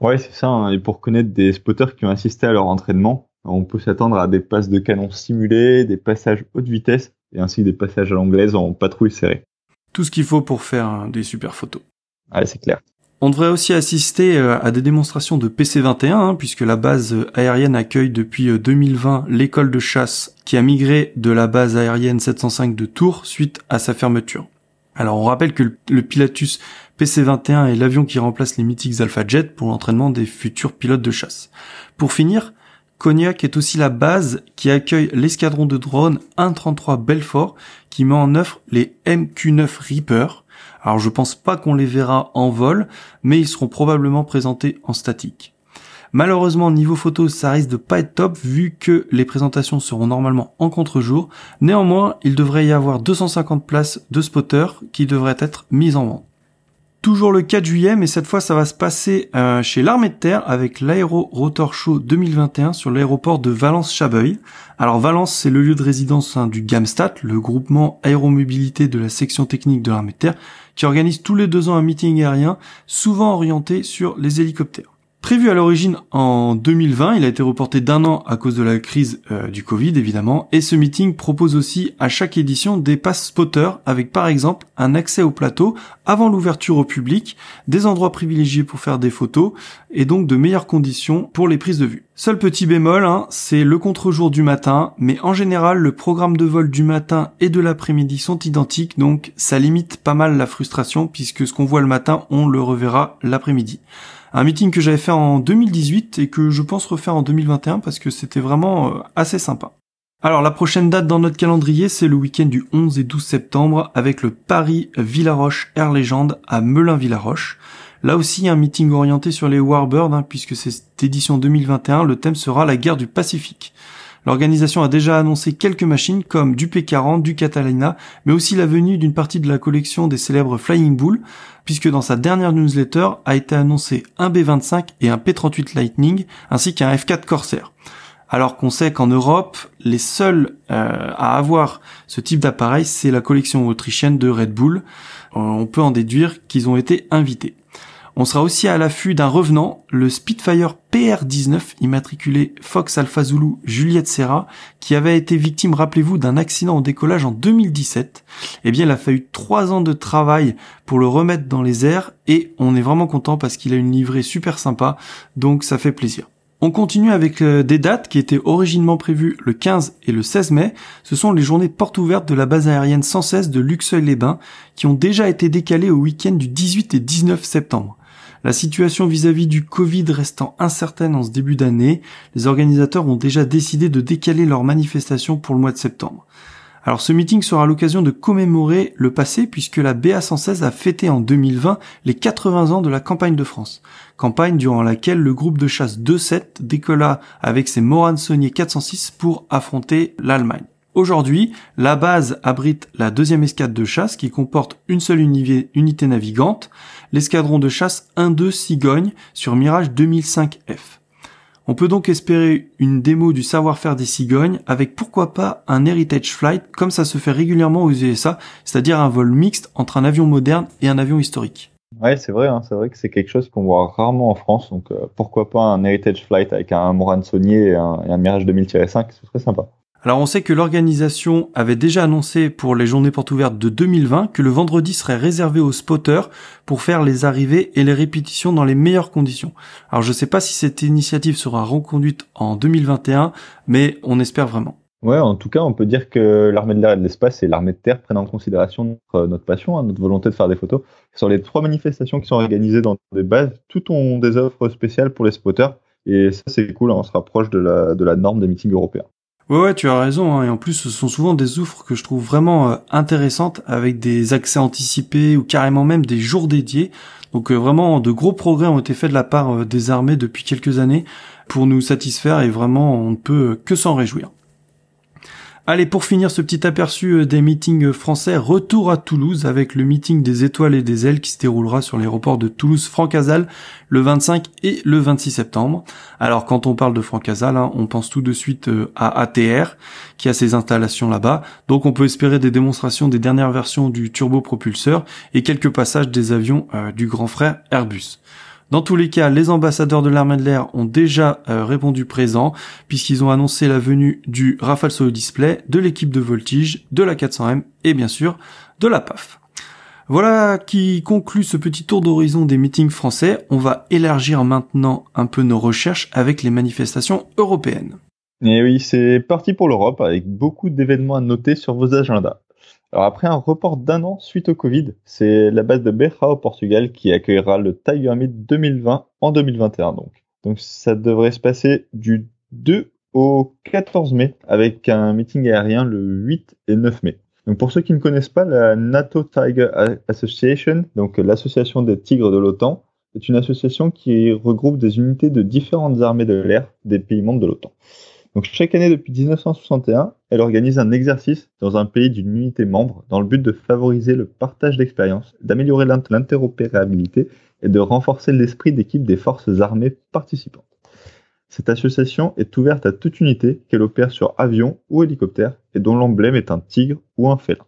Ouais, c'est ça. Hein. Et pour connaître des spotters qui ont assisté à leur entraînement, on peut s'attendre à des passes de canon simulées, des passages haute vitesse et ainsi des passages à l'anglaise en patrouille serrée. Tout ce qu'il faut pour faire des super photos. Ouais, c'est clair. On devrait aussi assister euh, à des démonstrations de PC-21, hein, puisque la base aérienne accueille depuis 2020 euh, l'école de chasse qui a migré de la base aérienne 705 de Tours suite à sa fermeture. Alors on rappelle que le Pilatus PC-21 est l'avion qui remplace les mythiques Alpha Jet pour l'entraînement des futurs pilotes de chasse. Pour finir, Cognac est aussi la base qui accueille l'escadron de drones 133 Belfort qui met en œuvre les MQ-9 Reaper. Alors je pense pas qu'on les verra en vol, mais ils seront probablement présentés en statique. Malheureusement, niveau photo, ça risque de pas être top vu que les présentations seront normalement en contre-jour. Néanmoins, il devrait y avoir 250 places de spotters qui devraient être mises en vente. Toujours le 4 juillet, mais cette fois ça va se passer euh, chez l'armée de terre avec l'Aéro Rotor Show 2021 sur l'aéroport de Valence-Chabeuil. Alors Valence, c'est le lieu de résidence hein, du GAMSTAT, le groupement aéromobilité de la section technique de l'armée de terre, qui organise tous les deux ans un meeting aérien, souvent orienté sur les hélicoptères. Prévu à l'origine en 2020, il a été reporté d'un an à cause de la crise euh, du Covid évidemment, et ce meeting propose aussi à chaque édition des passes spotters avec par exemple un accès au plateau avant l'ouverture au public, des endroits privilégiés pour faire des photos et donc de meilleures conditions pour les prises de vue. Seul petit bémol, hein, c'est le contre-jour du matin, mais en général le programme de vol du matin et de l'après-midi sont identiques, donc ça limite pas mal la frustration puisque ce qu'on voit le matin, on le reverra l'après-midi. Un meeting que j'avais fait en 2018 et que je pense refaire en 2021 parce que c'était vraiment euh, assez sympa. Alors la prochaine date dans notre calendrier, c'est le week-end du 11 et 12 septembre avec le Paris Villaroche Air Legend à Melun-Villaroche. Là aussi un meeting orienté sur les Warbirds hein, puisque cette édition 2021, le thème sera la guerre du Pacifique. L'organisation a déjà annoncé quelques machines comme du P40, du Catalina, mais aussi la venue d'une partie de la collection des célèbres Flying Bull, puisque dans sa dernière newsletter a été annoncé un B25 et un P38 Lightning, ainsi qu'un F4 Corsair. Alors qu'on sait qu'en Europe, les seuls euh, à avoir ce type d'appareil, c'est la collection autrichienne de Red Bull. Euh, on peut en déduire qu'ils ont été invités. On sera aussi à l'affût d'un revenant, le Spitfire PR-19 immatriculé Fox Alpha Zulu Juliette Serra, qui avait été victime, rappelez-vous, d'un accident au décollage en 2017. Eh bien, il a fallu trois ans de travail pour le remettre dans les airs et on est vraiment content parce qu'il a une livrée super sympa, donc ça fait plaisir. On continue avec euh, des dates qui étaient originellement prévues le 15 et le 16 mai. Ce sont les journées portes ouvertes de la base aérienne 116 de Luxeuil-les-Bains qui ont déjà été décalées au week-end du 18 et 19 septembre. La situation vis-à-vis du Covid restant incertaine en ce début d'année, les organisateurs ont déjà décidé de décaler leur manifestation pour le mois de septembre. Alors ce meeting sera l'occasion de commémorer le passé puisque la BA116 a fêté en 2020 les 80 ans de la campagne de France. Campagne durant laquelle le groupe de chasse 2-7 décolla avec ses Moran Saunier 406 pour affronter l'Allemagne. Aujourd'hui, la base abrite la deuxième escadre de chasse qui comporte une seule unité navigante, l'escadron de chasse 1-2 Cigogne sur Mirage 2005F. On peut donc espérer une démo du savoir-faire des cigognes avec pourquoi pas un heritage flight comme ça se fait régulièrement aux USA, c'est-à-dire un vol mixte entre un avion moderne et un avion historique. Ouais, c'est vrai, hein, c'est vrai que c'est quelque chose qu'on voit rarement en France, donc euh, pourquoi pas un heritage flight avec un Moran Saunier et un, et un Mirage 2000-5, ce serait sympa. Alors on sait que l'organisation avait déjà annoncé pour les journées portes ouvertes de 2020 que le vendredi serait réservé aux spotters pour faire les arrivées et les répétitions dans les meilleures conditions. Alors je sais pas si cette initiative sera reconduite en 2021, mais on espère vraiment. Ouais, en tout cas, on peut dire que l'armée de l'air et de l'espace et l'armée de terre prennent en considération notre, passion, hein, notre volonté de faire des photos. Sur les trois manifestations qui sont organisées dans des bases, tout ont des offres spéciales pour les spotters. Et ça, c'est cool, hein, on se rapproche de la, de la norme des meetings européens. Ouais, ouais, tu as raison. Hein. Et en plus, ce sont souvent des offres que je trouve vraiment euh, intéressantes, avec des accès anticipés ou carrément même des jours dédiés. Donc euh, vraiment, de gros progrès ont été faits de la part euh, des armées depuis quelques années pour nous satisfaire et vraiment, on ne peut que s'en réjouir. Allez, pour finir ce petit aperçu euh, des meetings français, retour à Toulouse avec le meeting des étoiles et des ailes qui se déroulera sur l'aéroport de Toulouse-Francazal le 25 et le 26 septembre. Alors quand on parle de Francazal, hein, on pense tout de suite euh, à ATR qui a ses installations là-bas. Donc on peut espérer des démonstrations des dernières versions du turbopropulseur et quelques passages des avions euh, du grand frère Airbus. Dans tous les cas, les ambassadeurs de l'armée de l'air ont déjà euh, répondu présent puisqu'ils ont annoncé la venue du Rafale Solo Display, de l'équipe de Voltige, de la 400M et bien sûr de la PAF. Voilà qui conclut ce petit tour d'horizon des meetings français. On va élargir maintenant un peu nos recherches avec les manifestations européennes. Et oui, c'est parti pour l'Europe avec beaucoup d'événements à noter sur vos agendas. Alors après un report d'un an suite au Covid, c'est la base de Beja au Portugal qui accueillera le Tiger Meet 2020 en 2021 donc. Ça devrait se passer du 2 au 14 mai avec un meeting aérien le 8 et 9 mai. Donc pour ceux qui ne connaissent pas, la NATO Tiger Association, donc l'association des tigres de l'OTAN, est une association qui regroupe des unités de différentes armées de l'air des pays membres de l'OTAN. Donc chaque année depuis 1961, elle organise un exercice dans un pays d'une unité membre dans le but de favoriser le partage d'expériences, d'améliorer l'interopérabilité et de renforcer l'esprit d'équipe des forces armées participantes. Cette association est ouverte à toute unité qu'elle opère sur avion ou hélicoptère et dont l'emblème est un tigre ou un félin.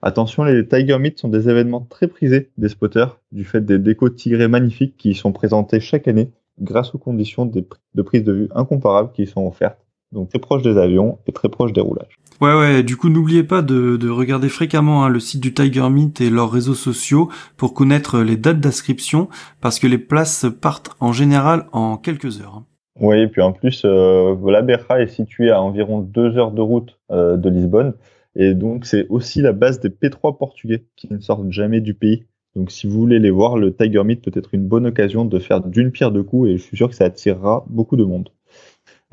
Attention, les Tiger Meet sont des événements très prisés des spotters du fait des décos tigrés magnifiques qui y sont présentés chaque année grâce aux conditions de prise de vue incomparables qui y sont offertes donc très proche des avions et très proche des roulages. Ouais, ouais, du coup, n'oubliez pas de, de, regarder fréquemment hein, le site du Tiger Meet et leurs réseaux sociaux pour connaître les dates d'inscription, parce que les places partent en général en quelques heures. Hein. Oui, et puis en plus, euh, la Berra est située à environ deux heures de route euh, de Lisbonne, et donc c'est aussi la base des P3 portugais qui ne sortent jamais du pays. Donc si vous voulez les voir, le Tiger Meet peut être une bonne occasion de faire d'une pierre deux coups, et je suis sûr que ça attirera beaucoup de monde.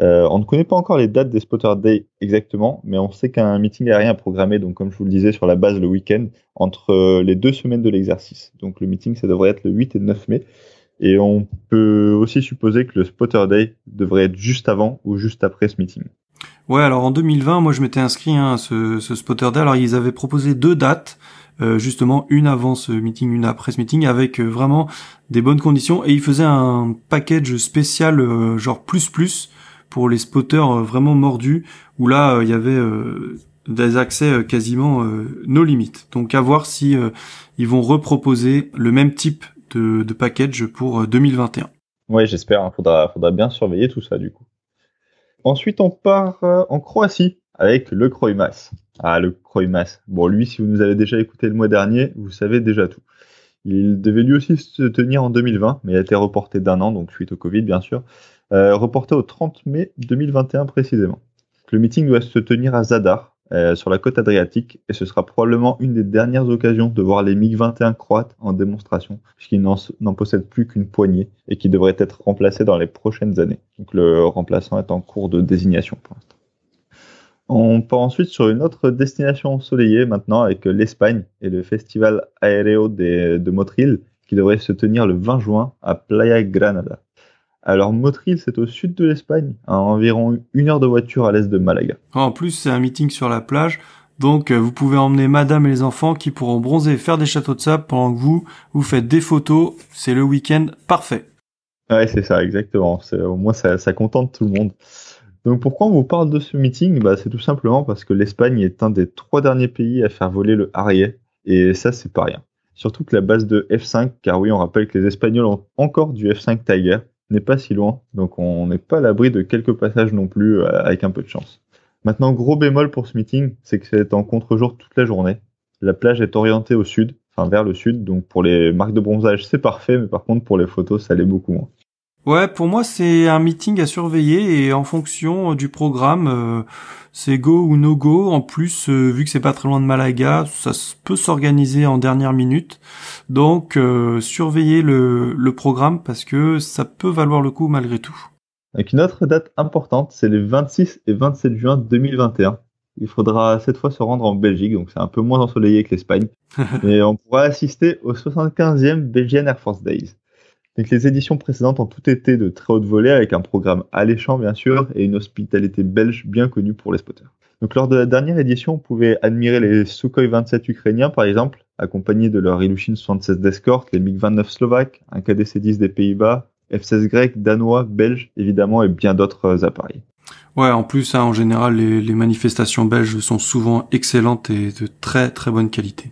Euh, on ne connaît pas encore les dates des Spotter Day exactement, mais on sait qu'un meeting aérien programmé, donc comme je vous le disais, sur la base le week-end, entre euh, les deux semaines de l'exercice. Donc le meeting, ça devrait être le 8 et 9 mai. Et on peut aussi supposer que le Spotter Day devrait être juste avant ou juste après ce meeting. Ouais, alors en 2020, moi je m'étais inscrit hein, à ce, Spotter Day. Alors ils avaient proposé deux dates. Euh, justement une avant ce meeting, une après ce meeting, avec vraiment des bonnes conditions. Et ils faisaient un package spécial genre plus plus pour les spotters euh, vraiment mordus, où là euh, il y avait euh, des accès quasiment nos limites. Donc à voir si ils vont reproposer le même type de, package pour 2021. Ouais, j'espère. Il hein. faudra, faudra bien surveiller tout ça du coup. Ensuite, on part en Croatie avec le Kroimas. Ah, le Kroimas. Bon, lui, si vous nous avez déjà écouté le mois dernier, vous savez déjà tout. Il devait lui aussi se tenir en 2020, mais il a été reporté d'un an, donc suite au Covid, bien sûr. Euh, reporté au 30 mai 2021 précisément. Le meeting doit se tenir à Zadar, euh, sur la côte adriatique, et ce sera probablement une des dernières occasions de voir les MiG-21 croates en démonstration, puisqu'ils n'en possèdent plus qu'une poignée et qui devraient être remplacés dans les prochaines années. Donc le remplaçant est en cours de désignation pour l'instant. On part ensuite sur une autre destination ensoleillée maintenant avec l'Espagne et le festival aéreo de, de Motril qui devrait se tenir le 20 juin à Playa Granada. Alors Motril, c'est au sud de l'Espagne, à environ une heure de voiture à l'est de Malaga. En plus, c'est un meeting sur la plage, donc euh, vous pouvez emmener madame et les enfants qui pourront bronzer et faire des châteaux de sable pendant que vous, vous faites des photos. C'est le week-end parfait. Ouais, c'est ça, exactement. Au moins, ça, ça, contente tout le monde. Donc pourquoi on vous parle de ce meeting? Bah, C'est tout simplement parce que l'Espagne est un des trois derniers pays à faire voler le Harrier, et ça, c'est pas rien. Surtout que la base de F5, car oui, on rappelle que les Espagnols ont encore du F5 Tiger, n'est pas si loin, donc on n'est pas à l'abri de quelques passages non plus euh, avec un peu de chance. Maintenant, gros bémol pour ce meeting, c'est que c'est en contre-jour toute la journée. La plage est orientée au sud, enfin vers le sud, donc pour les marques de bronzage c'est parfait, mais par contre pour les photos ça l'est beaucoup moins. Ouais, pour moi c'est un meeting à surveiller et en fonction du programme, euh, c'est go ou no go. En plus, euh, vu que c'est pas très loin de Malaga, ça peut s'organiser en dernière minute. Donc euh, surveillez le, le, programme parce que ça peut valoir le coup malgré tout. Avec une autre date importante, c'est les 26 et 27 juin 2021. Il faudra cette fois se rendre en Belgique, donc c'est un peu moins ensoleillé que l'Espagne. Mais on pourra assister au 75e Belgian Air Force Days. Donc les éditions précédentes ont tout été de très haute volée avec un programme alléchant bien sûr et une hospitalité belge bien connue pour les spotters. Donc lors de la dernière édition, on pouvait admirer les Sukhoi 27 ukrainiens par exemple, accompagnés de leur Ilyushin 76 d'escorte, les MiG-29 slovaques, un KDC-10 des Pays-Bas, F-16 grec, danois, belges évidemment et bien d'autres appareils. Ouais, en plus, hein, en général, les, manifestations belges sont souvent excellentes et de très très bonne qualité.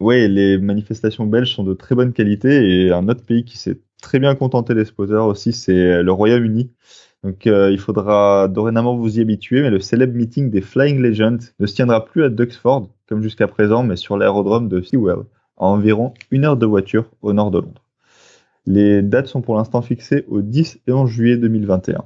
Oui, les manifestations belges sont de très bonne qualité et un autre pays qui s'est très bien contenté des spotters aussi, c'est le Royaume-Uni. Donc euh, il faudra dorénavant vous y habituer, mais le célèbre meeting des Flying Legends ne se tiendra plus à Duxford, comme jusqu'à présent, mais sur l'aérodrome de Sewell, à environ une heure de voiture au nord de Londres. Les dates sont pour l'instant fixées au 10 et 11 juillet 2021.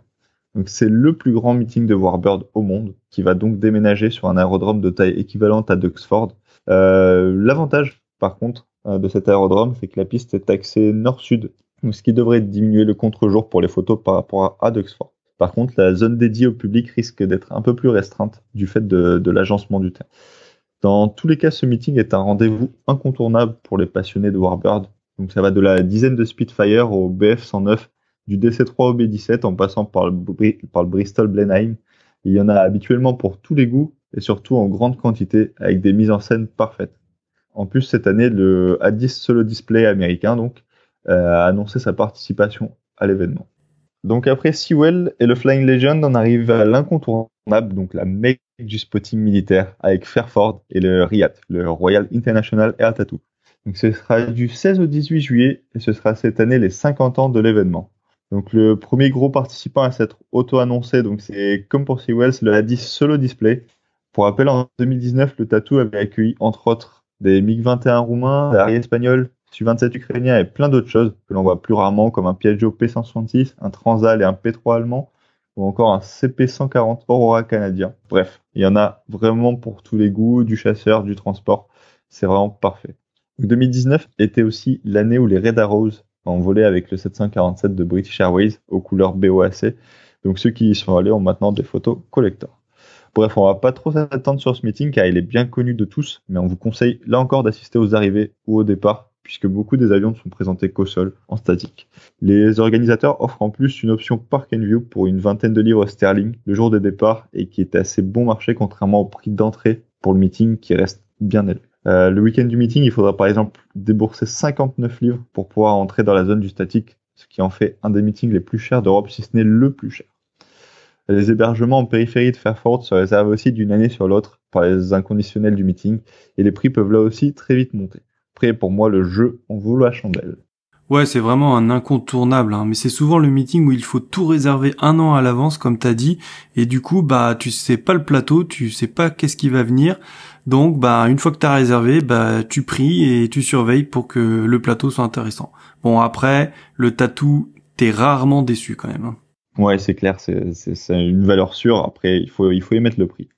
Donc c'est le plus grand meeting de Warbird au monde, qui va donc déménager sur un aérodrome de taille équivalente à Duxford. Euh, L'avantage, par contre, euh, de cet aérodrome, c'est que la piste est axée nord-sud, ce qui devrait diminuer le contre-jour pour les photos par rapport à Duxford. Par contre, la zone dédiée au public risque d'être un peu plus restreinte du fait de, l'agencement du terrain. Dans tous les cas, ce meeting est un rendez-vous incontournable pour les passionnés de Warbird. Donc ça va de la dizaine de Spitfire au BF-109 du DC-3 au B-17 en passant par le, par le Bristol Blenheim. Il y en a habituellement pour tous les goûts et surtout en grande quantité avec des mises en scène parfaites. En plus, cette année, le A10 Solo Display américain donc, euh, a annoncé sa participation à l'événement. Donc après Sewell et le Flying Legend, on arrive à l'incontournable, donc la mec du spotting militaire avec Fairford et le RIAT, le Royal International Air Tattoo. Donc ce sera du 16 au 18 juillet et ce sera cette année les 50 ans de l'événement. Donc le premier gros participant à s'être auto-annoncé, donc c'est comme pour Sewell, c'est le A10 Solo Display. Pour rappel, en 2019, le Tattoo avait accueilli entre autres des MiG-21 roumains, des Harrier espagnols, Su-27 ukrainiens et plein d'autres choses que l'on voit plus rarement comme un Piaggio P166, un Transal et un P3 allemand ou encore un CP140 Aurora canadien. Bref, il y en a vraiment pour tous les goûts, du chasseur, du transport. C'est vraiment parfait. 2019 était aussi l'année où les Red Arrows en volé avec le 747 de British Airways aux couleurs BOAC. Donc ceux qui y sont allés ont maintenant des photos collector. Bref, on va pas trop s'attendre sur ce meeting car il est bien connu de tous, mais on vous conseille là encore d'assister aux arrivées ou au départ puisque beaucoup des avions ne sont présentés qu'au sol, en statique. Les organisateurs offrent en plus une option Park and View pour une vingtaine de livres sterling le jour des départs et qui est assez bon marché contrairement au prix d'entrée pour le meeting qui reste bien élevé. Euh, le week-end du meeting, il faudra par exemple débourser 59 livres pour pouvoir entrer dans la zone du statique, ce qui en fait un des meetings les plus chers d'Europe, si ce n'est le plus cher. Les hébergements en périphérie de Fairford se réservent aussi d'une année sur l'autre par les inconditionnels du meeting, et les prix peuvent là aussi très vite monter. Après, pour moi, le jeu en vaut la chandelle. Ouais, c'est vraiment un incontournable, hein. mais c'est souvent le meeting où il faut tout réserver un an à l'avance, comme t'as dit, et du coup, bah, tu sais pas le plateau, tu sais pas qu'est-ce qui va venir, donc, bah, une fois que t'as réservé, bah, tu pries et tu surveilles pour que le plateau soit intéressant. Bon, après, le tatou, t'es rarement déçu quand même. Hein. Ouais, c'est clair, c'est une valeur sûre. Après, il faut, il faut y mettre le prix.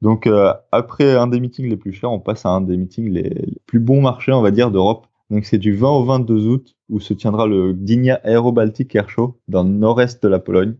Donc, euh, après un des meetings les plus chers, on passe à un des meetings les, plus bons marchés, on va dire, d'Europe. Donc, c'est du 20 au 22 août où se tiendra le Gdynia Aerobaltic Air Show dans le nord-est de la Pologne.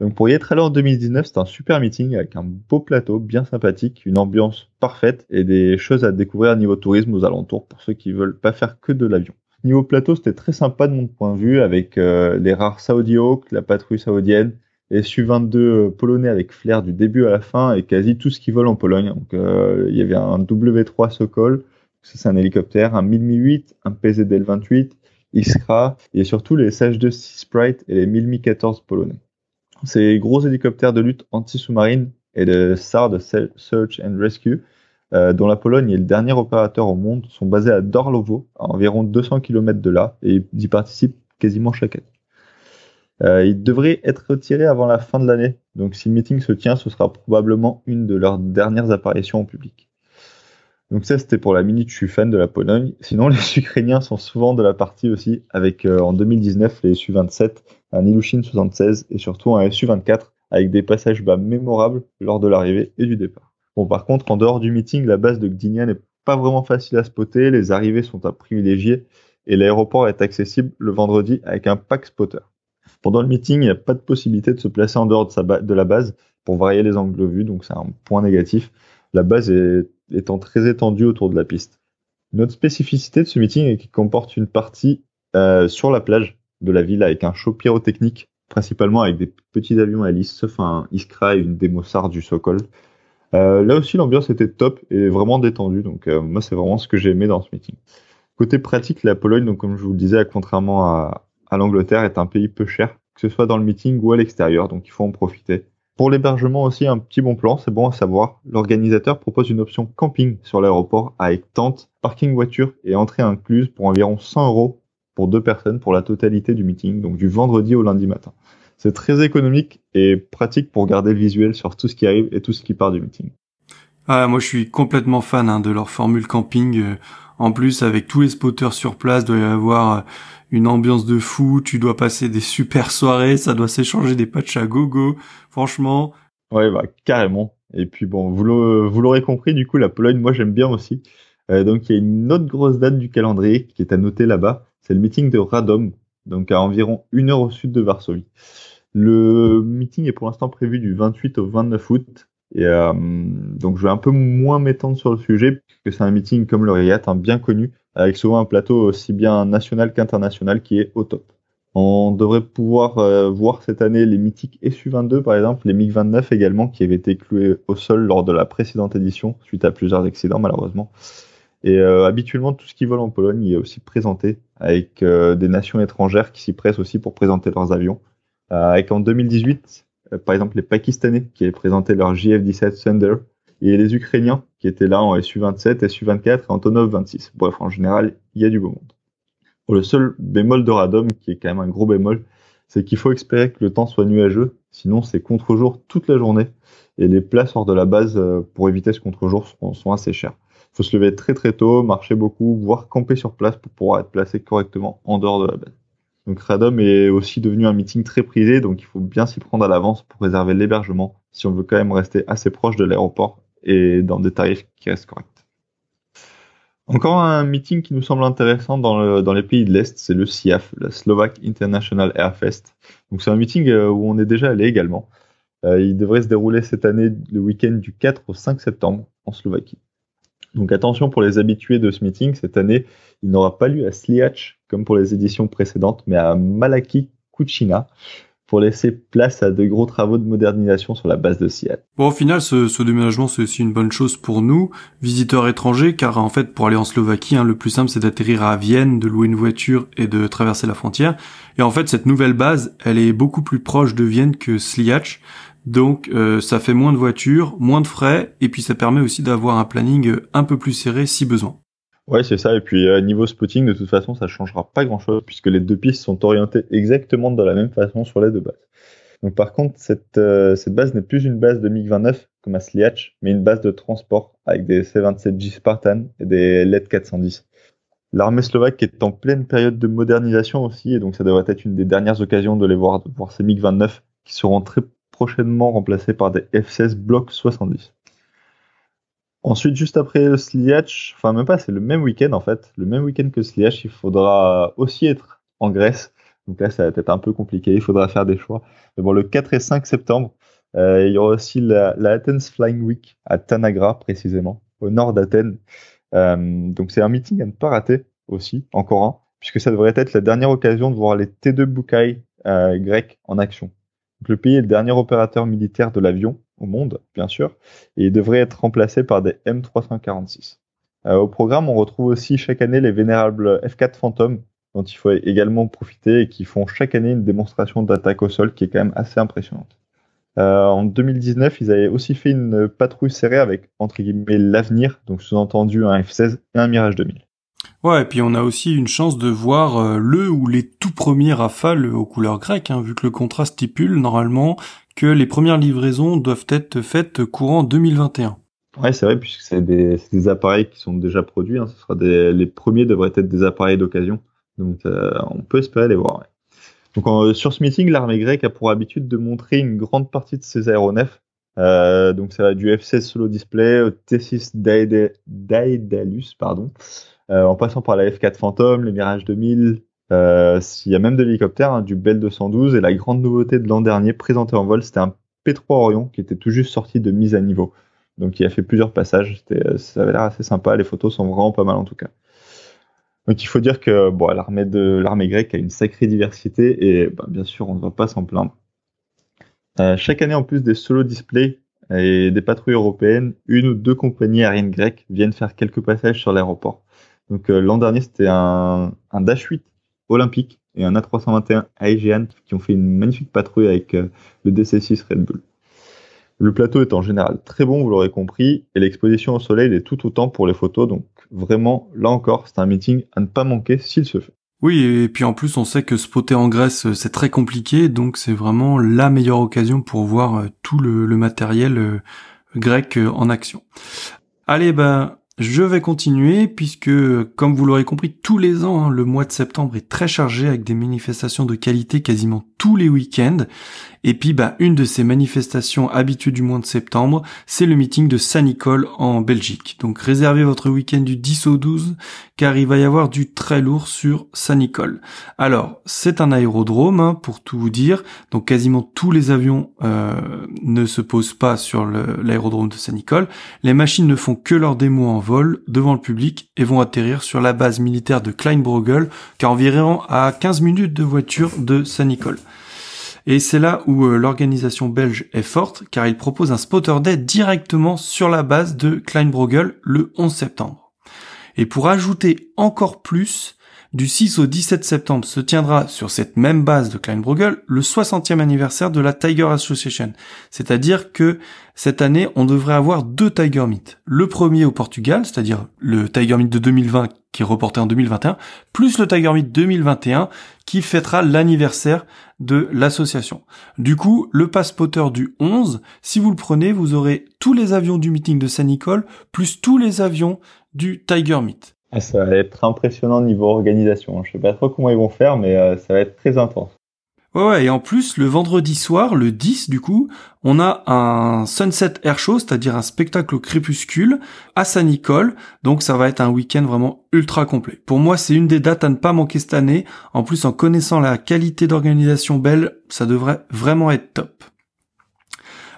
Donc pour y être allé en 2019, c'était un super meeting avec un beau plateau, bien sympathique, une ambiance parfaite et des choses à découvrir à niveau tourisme aux alentours pour ceux qui veulent pas faire que de l'avion. Niveau plateau, c'était très sympa de mon point de vue avec euh, les rares Saudi Hawk, la patrouille saoudienne, les Su-22 euh, polonais avec flair du début à la fin et quasi tout ce qui vole en Pologne. Euh, il y avait un W3 Sokol, c'est un hélicoptère, un 1008, un PZL-28, Iskra et surtout les SH-2 Sea Sprite et les 1014 polonais. Ces gros hélicoptères de lutte anti-sous-marine et de SAR de Search and Rescue, dont la Pologne est le dernier opérateur au monde, sont basés à Dorlovo, à environ 200 km de là, et y participent quasiment chaque année. Euh, ils devraient être retirés avant la fin de l'année, donc si le meeting se tient, ce sera probablement une de leurs dernières apparitions au public. Donc ça, c'était pour la minute, je suis de la Pologne. Sinon, les Ukrainiens sont souvent de la partie aussi, avec euh, en 2019 les Su-27, un Ilyushin 76 et surtout un Su-24, avec des passages bas mémorables lors de l'arrivée et du départ. Bon, par contre, en dehors du meeting, la base de Gdynia n'est pas vraiment facile à spotter, les arrivées sont à privilégier et l'aéroport est accessible le vendredi avec un pack spotter. Pendant le meeting, il n'y a pas de possibilité de se placer en dehors de, la base pour varier les angles de vue, donc c'est un point négatif. La base est étant très étendue autour de la piste. Une autre spécificité de ce meeting est qu'il comporte une partie euh, sur la plage de la ville avec un show pyrotechnique, principalement avec des petits avions à hélice, sauf un Iskra et une Demosar du Sokol. Là aussi, l'ambiance était top et vraiment détendue. Donc moi, c'est vraiment ce que j'ai aimé dans ce meeting. Côté pratique, la Pologne, comme je vous le disais, contrairement à, à l'Angleterre, est un pays peu cher, que ce soit dans le meeting ou à l'extérieur. Donc il faut en profiter. Pour l'hébergement aussi, un petit bon plan, c'est bon à savoir. L'organisateur propose une option camping sur l'aéroport avec tente, parking voiture et entrée incluse pour environ 100 euros pour deux personnes pour la totalité du meeting, donc du vendredi au lundi matin. C'est très économique et pratique pour garder le visuel sur tout ce qui arrive et tout ce qui part du meeting. Ah, moi je suis complètement fan hein, de leur formule camping. Euh, en plus, avec tous les spotters sur place, doit y avoir euh, une ambiance de fou. Tu dois passer des super soirées. Ça doit s'échanger des patchs à gogo. Franchement. Ouais, bah carrément. Et puis bon, vous l'aurez compris, du coup, la Pologne, moi j'aime bien aussi. Euh, donc il y a une autre grosse date du calendrier qui est à noter là-bas. C'est le meeting de Radom, donc à environ une heure au sud de Varsovie. Le meeting est pour l'instant prévu du 28 au 29 août et euh, donc je vais un peu moins m'étendre sur le sujet, puisque c'est un meeting comme le RIAT, un bien connu, avec souvent un plateau aussi bien national qu'international qui est au top. On devrait pouvoir euh, voir cette année les mythiques SU22 par exemple, les MiG-29 également, qui avaient été cloués au sol lors de la précédente édition, suite à plusieurs accidents malheureusement. Et euh, habituellement, tout ce qui vole en Pologne y est aussi présenté, avec des nations étrangères qui s'y pressent aussi pour présenter leurs avions. Avec en 2018, euh, par exemple les Pakistanais qui avaient présenté leur JF-17 Thunder et les Ukrainiens qui étaient là en SU-27, SU-24 et Antonov 26. Bref, en général, il y a du beau monde. le seul bémol de Radom, qui est quand même un gros bémol, c'est qu'il faut espérer que le temps soit nuageux, sinon c'est contre-jour toute la journée, et les places hors de la base euh, pour éviter ce contre-jour sont, assez chères. Il faut se lever très très tôt, marcher beaucoup, voire camper sur place pour pouvoir être placé correctement en dehors de la base. Donc Radom est aussi devenu un meeting très prisé, donc il faut bien s'y prendre à l'avance pour réserver l'hébergement si on veut quand même rester assez proche de l'aéroport et dans des tarifs qui restent corrects. Encore un meeting qui nous semble intéressant dans, les pays de l'Est, c'est le SIAF, la Slovak International Airfest. Donc c'est un meeting euh, où on est déjà allé également. Euh, il devrait se dérouler cette année le week-end du 4 au 5 septembre en Slovaquie. Donc attention pour les habitués de ce meeting, cette année, il n'aura pas lieu à Sliac comme pour les éditions précédentes, mais à Malaki Kuchina pour laisser place à de gros travaux de modernisation sur la base de Seattle. Bon, au final, ce, déménagement, c'est aussi une bonne chose pour nous, visiteurs étrangers, car en fait, pour aller en Slovaquie, hein, le plus simple, c'est d'atterrir à Vienne, de louer une voiture et de traverser la frontière. Et en fait, cette nouvelle base, elle est beaucoup plus proche de Vienne que Sliac, donc euh, ça fait moins de voitures, moins de frais, et puis ça permet aussi d'avoir un planning un peu plus serré si besoin. Ouais, c'est ça. Et puis euh, niveau spotting, de toute façon, ça changera pas grand-chose puisque les deux pistes sont orientées exactement de la même façon sur les deux bases. Donc par contre, cette, euh, cette base n'est plus une base de MiG-29 comme à Sliach, mais une base de transport avec des C-27J Spartan et des LED 410. L'armée slovaque est en pleine période de modernisation aussi, et donc ça devrait être une des dernières occasions de les voir, de voir ces MiG-29 qui seront très prochainement remplacés par des F-16 Block 70. Ensuite, juste après Sliach, enfin même pas, c'est le même week-end en fait, le même week-end que Sliach, il faudra aussi être en Grèce. Donc là, ça va être un peu compliqué, il faudra faire des choix. Mais bon, le 4 et 5 septembre, euh, il y aura aussi la, Athens Flying Week à Tanagra précisément, au nord d'Athènes. Euh, donc c'est un meeting à ne pas rater aussi, encore un, puisque ça devrait être la dernière occasion de voir les T2 Bukai euh, grecs en action. Donc, le pays est le dernier opérateur militaire de l'avion au monde, bien sûr, et il devrait être remplacé par des M346. Euh, au programme, on retrouve aussi chaque année les vénérables F4 Phantom, dont il faut également profiter et qui font chaque année une démonstration d'attaque au sol qui est quand même assez impressionnante. Euh, en 2019, ils avaient aussi fait une patrouille serrée avec, entre guillemets, l'avenir, donc sous-entendu un F-16 et un Mirage 2000. Ouais, et puis on a aussi une chance de voir euh, le ou les tout premiers rafales aux couleurs grecques, hein, vu que le contrat stipule normalement que les premières livraisons doivent être faites courant 2021. Ouais, c'est vrai, puisque c'est des, appareils qui sont déjà produits. Hein. Ce sera les premiers devraient être des appareils d'occasion. Donc, euh, on peut espérer les voir. Donc, sur ce meeting, l'armée grecque a pour habitude de montrer une grande partie de ses aéronefs. Euh, donc, ça va du F-16 Solo Display au T-6 Daedalus, pardon, en passant par la F-4 Phantom, le Mirage 2000, euh, il y a même de l'hélicoptère, hein, du Bell 212, et la grande nouveauté de l'an dernier présenté en vol, c'était un P3 Orion qui était tout juste sorti de mise à niveau. Donc il a fait plusieurs passages, euh, ça avait l'air assez sympa, les photos sont vraiment pas mal en tout cas. Donc il faut dire que l'armée grecque a une sacrée diversité et bah, bien sûr on ne va pas s'en plaindre. Euh, chaque année en plus des solo displays et des patrouilles européennes, une ou deux compagnies aériennes grecques viennent faire quelques passages sur l'aéroport. Donc euh, l'an dernier, c'était un, Dash 8 olympique et un A321 Aegean qui ont fait une magnifique patrouille avec euh, le DC6 Red Bull. Le plateau est en général très bon, vous l'aurez compris, et l'exposition au soleil est tout autant pour les photos. Donc vraiment, là encore, c'est un meeting à ne pas manquer s'il se fait. Oui, et puis en plus, on sait que spotter en Grèce, c'est très compliqué, donc c'est vraiment la meilleure occasion pour voir euh, tout le, matériel euh, grec euh, en action. Allez, ben, je vais continuer puisque, comme vous l'aurez compris, tous les ans, hein, le mois de septembre est très chargé avec des manifestations de qualité quasiment tous les week-ends. Et puis, bah, une de ces manifestations habituées du mois de septembre, c'est le meeting de Saint-Nicole en Belgique. Donc, réservez votre week-end du 10 au 12, car il va y avoir du très lourd sur Saint-Nicole. Alors, c'est un aérodrome, hein, pour tout vous dire. Donc, quasiment tous les avions euh, ne se posent pas sur l'aérodrome de Saint-Nicole. Les machines ne font que leur démo en vol devant le public et vont atterrir sur la base militaire de Kleinbrogel, qui est environ à 15 minutes de voiture de Saint-Nicole. Et c'est là où euh, l'organisation belge est forte, car il propose un spotter day directement sur la base de Kleinbrogel le 11 septembre. Et pour ajouter encore plus, du 6 au 17 septembre se tiendra sur cette même base de Kleinbrogel le 60e anniversaire de la Tiger Association. C'est-à-dire que cette année, on devrait avoir deux Tiger Meet. Le premier au Portugal, c'est-à-dire le Tiger Meet de 2020 qui est reporté en 2021, plus le Tiger Meet 2021 qui fêtera l'anniversaire de l'association. Du coup, le passeporteur du 11, si vous le prenez, vous aurez tous les avions du meeting de Saint-Nicole, plus tous les avions du Tiger Meet. Ah, ça va être impressionnant niveau organisation. Je sais pas trop comment ils vont faire, mais euh, ça va être très intense. Ouais, ouais, et en plus, le vendredi soir, le 10 du coup, on a un Sunset Air Show, c'est-à-dire un spectacle au crépuscule à Saint-Nicole, donc ça va être un week-end vraiment ultra complet. Pour moi, c'est une des dates à ne pas manquer cette année. En plus, en connaissant la qualité d'organisation belle, ça devrait vraiment être top.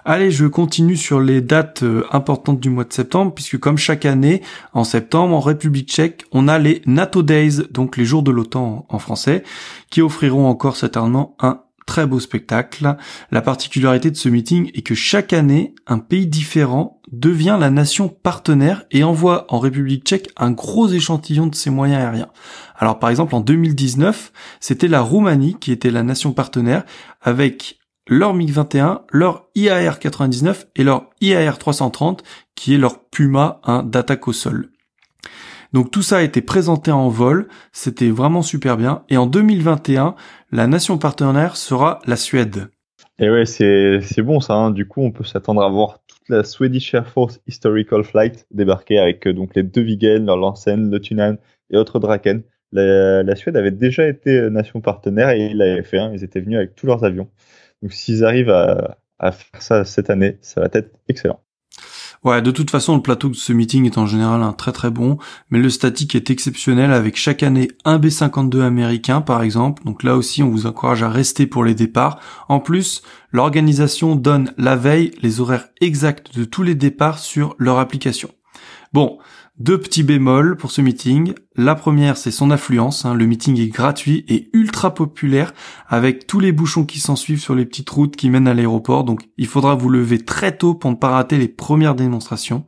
Allez, je continue sur les dates euh, importantes du mois de septembre, puisque comme chaque année, en septembre, en République tchèque, on a les NATO Days, donc les jours de l'OTAN en français, qui offriront encore certainement un très beau spectacle. La particularité de ce meeting est que chaque année, un pays différent devient la nation partenaire et envoie en République tchèque un gros échantillon de ses moyens aériens. Alors par exemple en 2019, c'était la Roumanie qui était la nation partenaire avec leur MiG-21, leur IAR-99 et leur IAR-330 qui est leur Puma un d'attaque au sol. Donc tout ça a été présenté en vol, c'était vraiment super bien. Et en 2021, la nation partenaire sera la Suède. Et ouais, c'est, bon ça. Hein. Du coup, on peut s'attendre à voir toute la Swedish Air Force Historical Flight débarquer avec euh, donc les deux Viggen, leur Lansen, le Tunan et autres Draken. La, la, Suède avait déjà été euh, nation partenaire et ils l'avaient fait. Hein. Ils étaient venus avec tous leurs avions. Donc s'ils arrivent à, faire ça cette année, ça va être excellent. Ouais, de toute façon, le plateau de ce meeting est en général un très très bon, mais le statique est exceptionnel avec chaque année un B-52 américain par exemple. Donc là aussi, on vous encourage à rester pour les départs. En plus, l'organisation donne la veille les horaires exacts de tous les départs sur leur application. Bon, deux petits bémols pour ce meeting. La première, c'est son affluence. Hein. Le meeting est gratuit et ultra populaire avec tous les bouchons qui s'en suivent sur les petites routes qui mènent à l'aéroport. Donc, il faudra vous lever très tôt pour ne pas rater les premières démonstrations.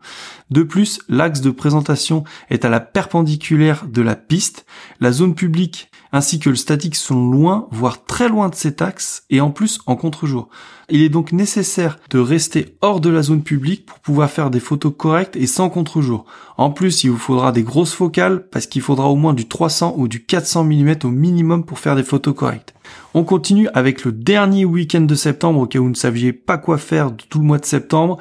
De plus, l'axe de présentation est à la perpendiculaire de la piste. La zone publique ainsi que le statique sont loin, voire très loin de cet axe et en plus en contre-jour. Il est donc nécessaire de rester hors de la zone publique pour pouvoir faire des photos correctes et sans contre-jour. En plus, il vous faudra des grosses focales parce qu'il faudra au moins du 300 ou du 400 mm au minimum pour faire des photos correctes. On continue avec le dernier week-end de septembre au cas où vous ne saviez pas quoi faire tout le mois de septembre.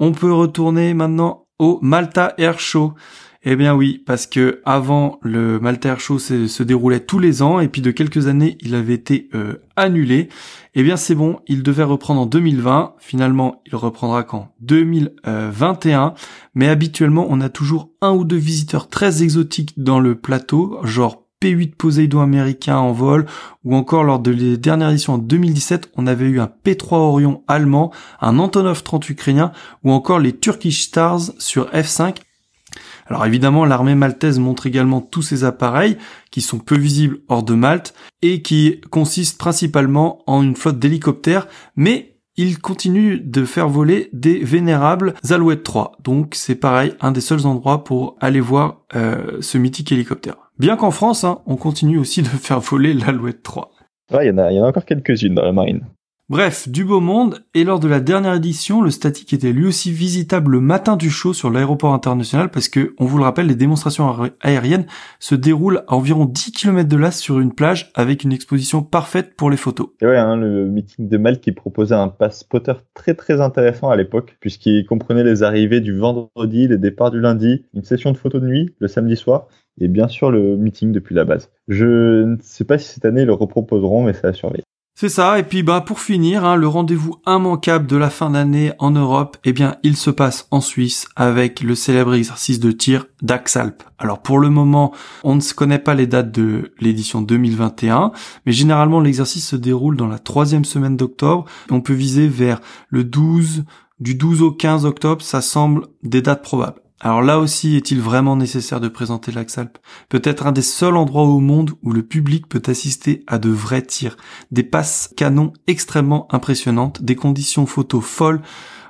On peut retourner maintenant au Malta Air Show. Eh bien oui, parce que avant le Malta Air Show se, déroulait tous les ans et puis de quelques années il avait été euh, annulé. Eh bien c'est bon, il devait reprendre en 2020. Finalement, il reprendra qu'en 2021. Mais habituellement, on a toujours un ou deux visiteurs très exotiques dans le plateau, genre P8 Poseidon américain en vol, ou encore lors de les dernières éditions en 2017, on avait eu un P3 Orion allemand, un Antonov 30 ukrainien, ou encore les Turkish Stars sur F5 alors évidemment, l'armée maltaise montre également tous ces appareils qui sont peu visibles hors de Malte et qui consistent principalement en une flotte d'hélicoptères, mais il continue de faire voler des vénérables Alouette 3. Donc c'est pareil, un des seuls endroits pour aller voir euh, ce mythique hélicoptère. Bien qu'en France, hein, on continue aussi de faire voler l'Alouette 3. Il y, y en a encore quelques-unes dans la marine. Bref, du beau monde, et lors de la dernière édition, le statique était lui aussi visitable le matin du show sur l'aéroport international parce que, on vous le rappelle, les démonstrations aériennes se déroulent à environ 10 km de là sur une plage avec une exposition parfaite pour les photos. Et ouais, hein, le meeting de Malte qui proposait un pass spotter très très intéressant à l'époque puisqu'il comprenait les arrivées du vendredi, les départs du lundi, une session de photos de nuit le samedi soir et bien sûr le meeting depuis la base. Je ne sais pas si cette année ils le reproposeront mais c'est à surveiller. C'est ça, et puis bah pour finir, hein, le rendez-vous immanquable de la fin d'année en Europe, eh bien il se passe en Suisse avec le célèbre exercice de tir d'Axalp. Alors pour le moment, on ne se connaît pas les dates de l'édition 2021, mais généralement l'exercice se déroule dans la troisième semaine d'octobre. On peut viser vers le 12, du 12 au 15 octobre, ça semble des dates probables. Alors là aussi, est-il vraiment nécessaire de présenter l'Axalp? Peut-être un des seuls endroits au monde où le public peut assister à de vrais tirs, des passes canons extrêmement impressionnantes, des conditions photos folles,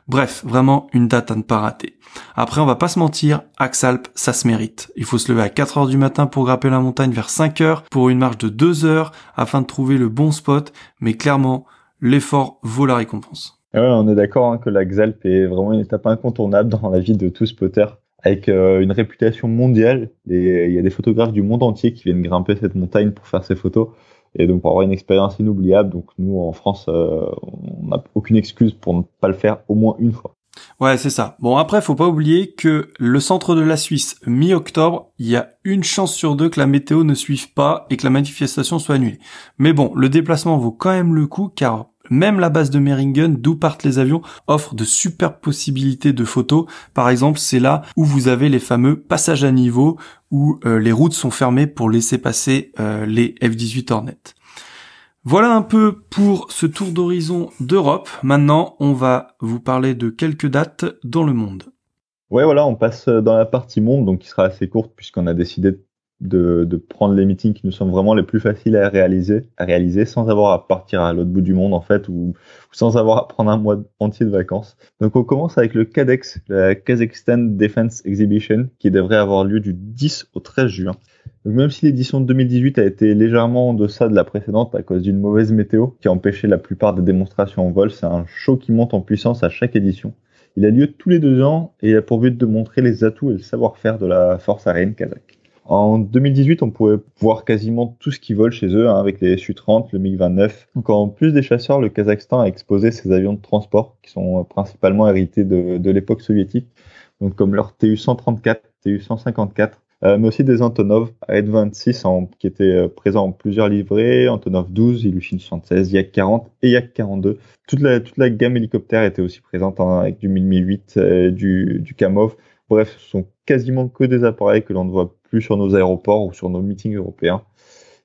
bref, vraiment une date à ne pas rater. Après, on va pas se mentir, Axalp, ça se mérite. Il faut se lever à 4 heures du matin pour grimper la montagne vers 5 heures, pour une marche de 2 heures, afin de trouver le bon spot, mais clairement, l'effort vaut la récompense. Ouais, on est d'accord hein, que la Xalp est vraiment une étape incontournable dans la vie de tout spotter, avec euh, une réputation mondiale. Et il y a des photographes du monde entier qui viennent grimper cette montagne pour faire ces photos, et donc pour avoir une expérience inoubliable. Donc nous, en France, euh, on n'a aucune excuse pour ne pas le faire au moins une fois. Ouais, c'est ça. Bon, après, faut pas oublier que le centre de la Suisse, mi-octobre, il y a une chance sur deux que la météo ne suive pas et que la manifestation soit annulée. Mais bon, le déplacement vaut quand même le coup car même la base de Meringen, d'où partent les avions, offre de superbes possibilités de photos. Par exemple, c'est là où vous avez les fameux passages à niveau, où euh, les routes sont fermées pour laisser passer euh, les F-18 Hornet. Voilà un peu pour ce tour d'horizon d'Europe. Maintenant, on va vous parler de quelques dates dans le monde. Ouais, voilà, on passe dans la partie monde, donc qui sera assez courte puisqu'on a décidé de de, de, prendre les meetings qui nous semblent vraiment les plus faciles à réaliser, à réaliser sans avoir à partir à l'autre bout du monde en fait ou, sans avoir à prendre un mois entier de vacances. Donc on commence avec le KADEX, la Kazakhstan Defense Exhibition, qui devrait avoir lieu du 10 au 13 juin. Donc même si l'édition de 2018 a été légèrement en deçà de la précédente à cause d'une mauvaise météo qui a empêché la plupart des démonstrations en vol, c'est un show qui monte en puissance à chaque édition. Il a lieu tous les deux ans et a pour but de montrer les atouts et le savoir-faire de la force aérienne kazakh. En 2018, on pouvait voir quasiment tout ce qui vole chez eux, hein, avec les Su-30, le MiG-29. Donc en plus des chasseurs, le Kazakhstan a exposé ses avions de transport, qui sont principalement hérités de, l'époque soviétique, donc comme leur Tu-134, Tu-154, euh, mais aussi des Antonov AED-26 qui étaient euh, présents en plusieurs livrées, Antonov 12, Ilyushin 76, Yak 40 et Yak 42. Toute la, toute la gamme hélicoptère était aussi présente hein, avec du 1008, euh, du, du Kamov. Bref, ce sont quasiment que des appareils que l'on ne voit plus sur nos aéroports ou sur nos meetings européens,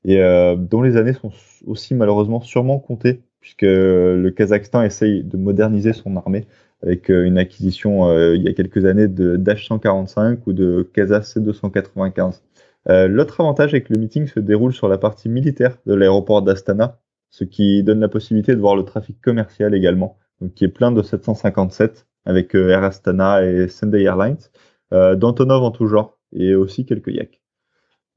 et euh, dont les années sont aussi malheureusement sûrement comptées, puisque le Kazakhstan essaye de moderniser son armée avec euh, une acquisition euh, il y a quelques années de d'H-145 ou de Kazakh C-295. L'autre avantage est que le meeting se déroule sur la partie militaire de l'aéroport d'Astana, ce qui donne la possibilité de voir le trafic commercial également, qui est plein de 757 avec Air Astana et Sunday Airlines, d'Antonov en tout genre, et aussi quelques yaks.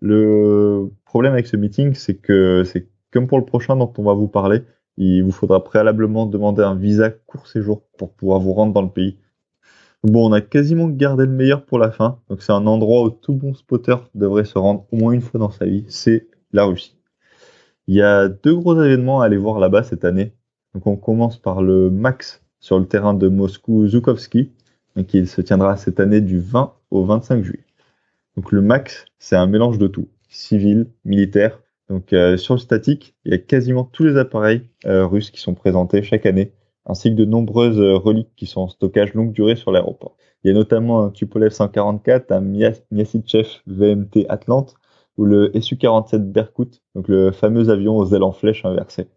Le problème avec ce meeting, c'est que c'est comme pour le prochain dont on va vous parler, il vous faudra préalablement demander un visa court séjour pour pouvoir vous rendre dans le pays. Bon, on a quasiment gardé le meilleur pour la fin, donc c'est un endroit où tout bon spotter devrait se rendre au moins une fois dans sa vie, c'est la Russie. Il y a deux gros événements à aller voir là-bas cette année. Donc on commence par le Max sur le terrain de Moscou Zhukovsky, qui se tiendra cette année du 20 au 25 juillet. Donc le max, c'est un mélange de tout, civil, militaire. Donc euh, sur le statique, il y a quasiment tous les appareils euh, russes qui sont présentés chaque année, ainsi que de nombreuses euh, reliques qui sont en stockage longue durée sur l'aéroport. Il y a notamment un Tupolev 144, un Myasitchev VMT Atlante ou le Su-47 Berkut, donc le fameux avion aux ailes en flèche inversées.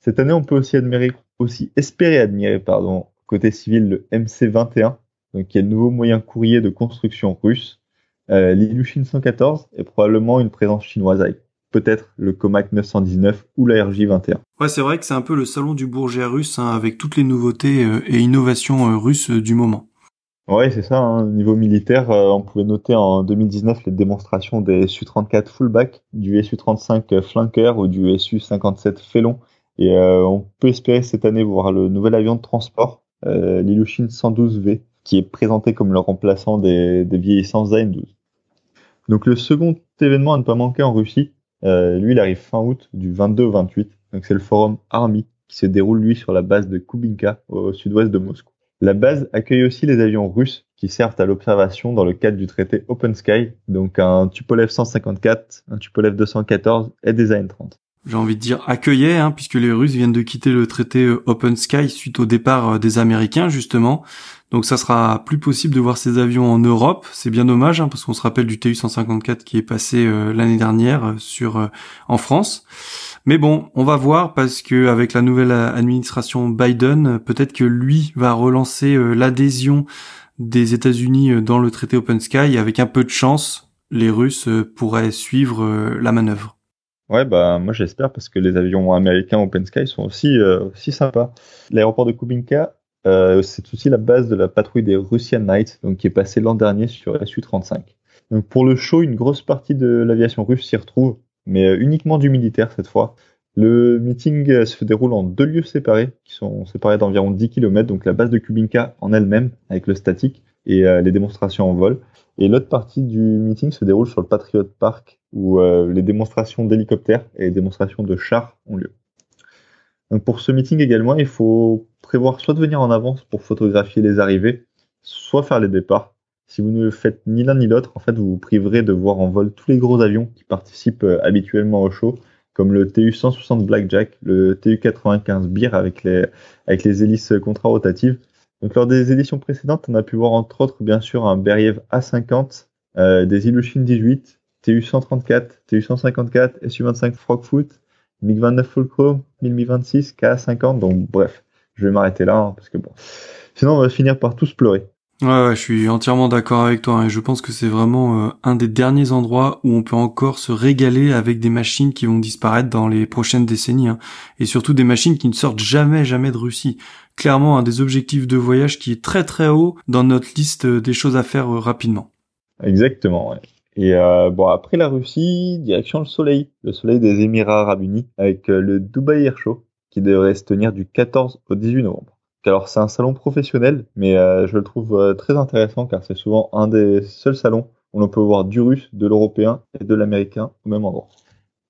Cette année, on peut aussi admirer, aussi espérer admirer, pardon, côté civil, le MC-21, donc qui est le nouveau moyen courrier de construction russe, Euh, L'Ilushin 114 est probablement une présence chinoise avec peut-être le Comac 919 ou la RJ21. Ouais, c'est vrai que c'est un peu le salon du Bourget russe hein, avec toutes les nouveautés et innovations russes du moment. Ouais, c'est ça. Hein. Au niveau militaire, on pouvait noter en 2019 les démonstrations des Su-34 fullback, du Su-35 flanker ou du Su-57 félon. Et on peut espérer cette année voir le nouvel avion de transport, l'Ilushin 112V, qui est présenté comme le remplaçant des, des vieillissants Zain 12. Donc le second événement à ne pas manquer en Russie, euh, lui il arrive fin août du 22 au 28. Donc c'est le forum Army qui se déroule lui sur la base de Kubinka au sud-ouest de Moscou. La base accueille aussi les avions russes qui servent à l'observation dans le cadre du traité Open Sky, donc un Tupolev 154, un Tupolev 214 et des AN-30 j'ai envie de dire accueillait, hein, puisque les Russes viennent de quitter le traité euh, Open Sky suite au départ euh, des Américains justement. Donc ça sera plus possible de voir ces avions en Europe. C'est bien dommage hein, parce qu'on se rappelle du TU-154 qui est passé euh, l'année dernière sur en France. Mais bon, on va voir parce que avec la nouvelle administration Biden, peut-être que lui va relancer l'adhésion des États-Unis dans le traité Open Sky. Et avec un peu de chance, les Russes pourraient suivre la manœuvre. Ouais, bah moi j'espère parce que les avions américains Open Sky sont aussi, euh, aussi sympas. L'aéroport de Kubinka, euh, c'est aussi la base de la patrouille des Russian Knights, donc qui est passée l'an dernier sur Su-35. Donc pour le show, une grosse partie de l'aviation russe s'y retrouve, mais euh, uniquement du militaire cette fois. Le meeting se déroule en deux lieux séparés, qui sont séparés d'environ 10 km, donc la base de Kubinka en elle-même, avec le statique, et les démonstrations en vol. Et l'autre partie du meeting se déroule sur le Patriot Park, où euh, les démonstrations d'hélicoptères et les démonstrations de chars ont lieu. Donc pour ce meeting également, il faut prévoir soit de venir en avance pour photographier les arrivées, soit faire les départs. Si vous ne faites ni l'un ni l'autre, en fait, vous vous priverez de voir en vol tous les gros avions qui participent euh, habituellement au show, comme le TU-160 Blackjack, le TU-95 Beer avec les, avec les hélices contrarotatives, donc lors des éditions précédentes, on a pu voir entre autres bien sûr un Beriev A50, euh, des Ilyushin 18, TU-134, TU-154, Su-25 Frogfoot, MiG-29 Fulcrum, 1026, K-50, donc bref, je vais m'arrêter là, hein, parce que bon, sinon on va finir par tous pleurer. Ouais, je suis entièrement d'accord avec toi hein, et je pense que c'est vraiment euh, un des derniers endroits où on peut encore se régaler avec des machines qui vont disparaître dans les prochaines décennies hein, et surtout des machines qui ne sortent jamais jamais de Russie. Clairement un des objectifs de voyage qui est très très haut dans notre liste des choses à faire euh, rapidement. Exactement. Ouais. Et euh, bon après la Russie, direction le Soleil, le Soleil des Émirats Arabes Unis avec le Dubai Air Show qui devrait se tenir du 14 au 18 novembre. Alors c'est un salon professionnel, mais euh, je le trouve euh, très intéressant car c'est souvent un des seuls salons où l'on peut voir du russe, de l'européen et de l'américain au même endroit.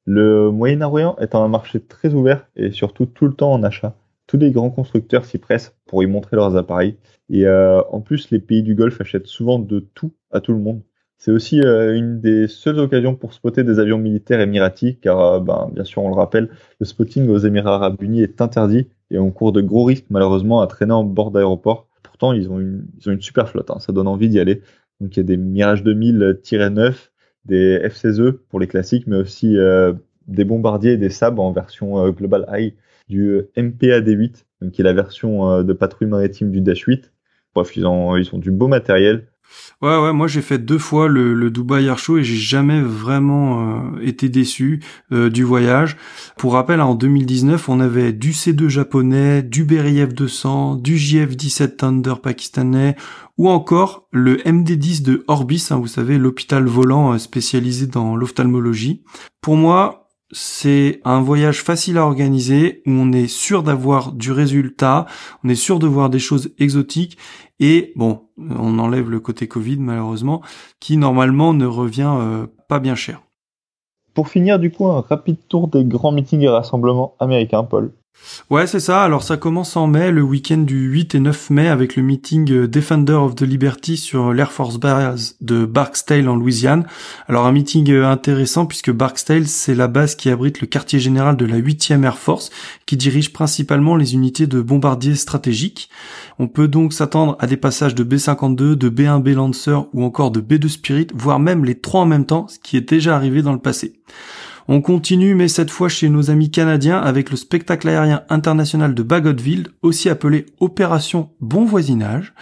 Le Moyen-Orient est un marché très ouvert et surtout tout le temps en achat. Tous les grands constructeurs s'y pressent pour y montrer leurs appareils. Et euh, en plus, les pays du Golfe achètent souvent de tout à tout le monde. C'est aussi une des seules occasions pour spotter des avions militaires émiratis, car ben, bien sûr, on le rappelle, le spotting aux Émirats arabes unis est interdit et on court de gros risques malheureusement à traîner en bord d'aéroport. Pourtant, ils ont une, ils ont une super flotte, hein. ça donne envie d'y aller. Donc il y a des Mirage 2000-9, des F-16E pour les classiques, mais aussi euh, des bombardiers et des sabres en version euh, Global High, du euh, MPAD-8, donc qui est la version de patrouille maritime du Dash 8. Bref, ils ont, ils ont du beau matériel. Ouais, ouais, moi j'ai fait deux fois le, le Dubai Air Show et j'ai jamais vraiment euh, été déçu euh, du voyage. Pour rappel, en 2019, on avait du C2 japonais, du Beriev 200, du JF-17 Thunder pakistanais ou encore le MD-10 de Orbis, hein, vous savez, l'hôpital volant euh, spécialisé dans l'ophtalmologie. Pour moi, c'est un voyage facile à organiser où on est sûr d'avoir du résultat, on est sûr de voir des choses exotiques et bon, on enlève le côté Covid malheureusement, qui normalement ne revient euh, pas bien cher. Pour finir du coup un rapide tour des grands meetings et rassemblements américains, Paul. Ouais, c'est ça. Alors ça commence en mai, le week-end du 8 et 9 mai, avec le meeting euh, Defender of the Liberty sur l'Air Force Base de Barksdale en Louisiane. Alors un meeting euh, intéressant puisque Barksdale, c'est la base qui abrite le quartier général de la 8e Air Force, qui dirige principalement les unités de bombardiers stratégiques. On peut donc s'attendre à des passages de B-52, de B-1B Lancer ou encore de B-2 Spirit, voire même les trois en même temps, ce qui est déjà arrivé dans le passé. On continue, mais cette fois chez nos amis canadiens, avec le spectacle aérien international de Bagotville, aussi appelé Opération Bon Voisinage.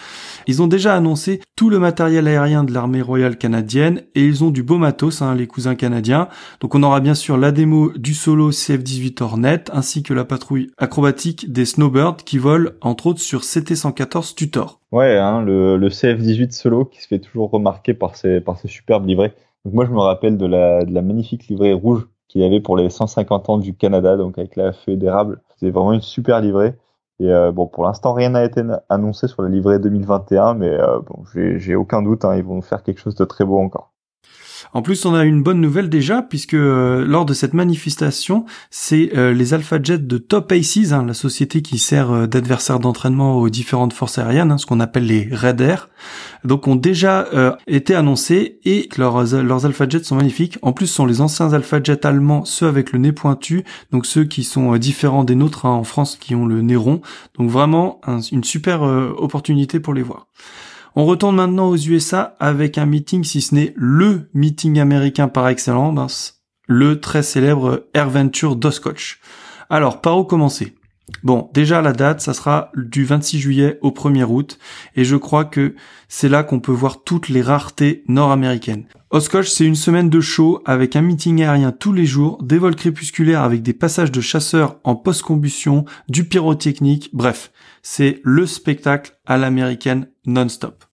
Ils ont déjà annoncé tout le matériel aérien de l'armée royale canadienne et ils ont du beau matos, hein, les cousins canadiens. Donc on aura bien sûr la démo du solo CF-18 Hornet ainsi que la patrouille acrobatique des Snowbirds qui volent entre autres sur CT-114 Tutor. Ouais, hein, le, le CF-18 solo qui se fait toujours remarquer par ses, par ses superbes livrets. Donc moi je me rappelle de la magnifique livrée rouge qu'il y avait pour les 150 ans du Canada, donc avec la feuille d'érable. C'est vraiment une super livrée. Et euh, bon, pour l'instant, rien n'a été annoncé sur la livrée 2021, mais euh, bon, j'ai aucun doute, hein, ils vont faire quelque chose de très beau encore. En plus, on a une bonne nouvelle déjà, puisque euh, lors de cette manifestation, c'est euh, les Alpha Jets de Top Aces, hein, la société qui sert euh, d'adversaire d'entraînement aux différentes forces aériennes, hein, ce qu'on appelle les Red Air, donc ont déjà été annoncés et leurs, leurs Alpha Jets sont magnifiques. En plus, ce sont les anciens Alpha Jets allemands, ceux avec le nez pointu, donc ceux qui sont différents des nôtres hein, en France, qui ont le nez rond. Donc vraiment une super opportunité pour les voir. On retourne maintenant aux USA avec un meeting, si ce n'est le meeting américain par excellence, le très célèbre AirVenture d'Oscotch. Alors, par où commencer? Bon, déjà la date, ça sera du 26 juillet au 1er août, et je crois que c'est là qu'on peut voir toutes les raretés nord-américaines. Oscotch, c'est une semaine de show avec un meeting aérien tous les jours, des vols crépusculaires avec des passages de chasseurs en post-combustion, du pyrotechnique, bref, c'est le spectacle à l'américaine non-stop.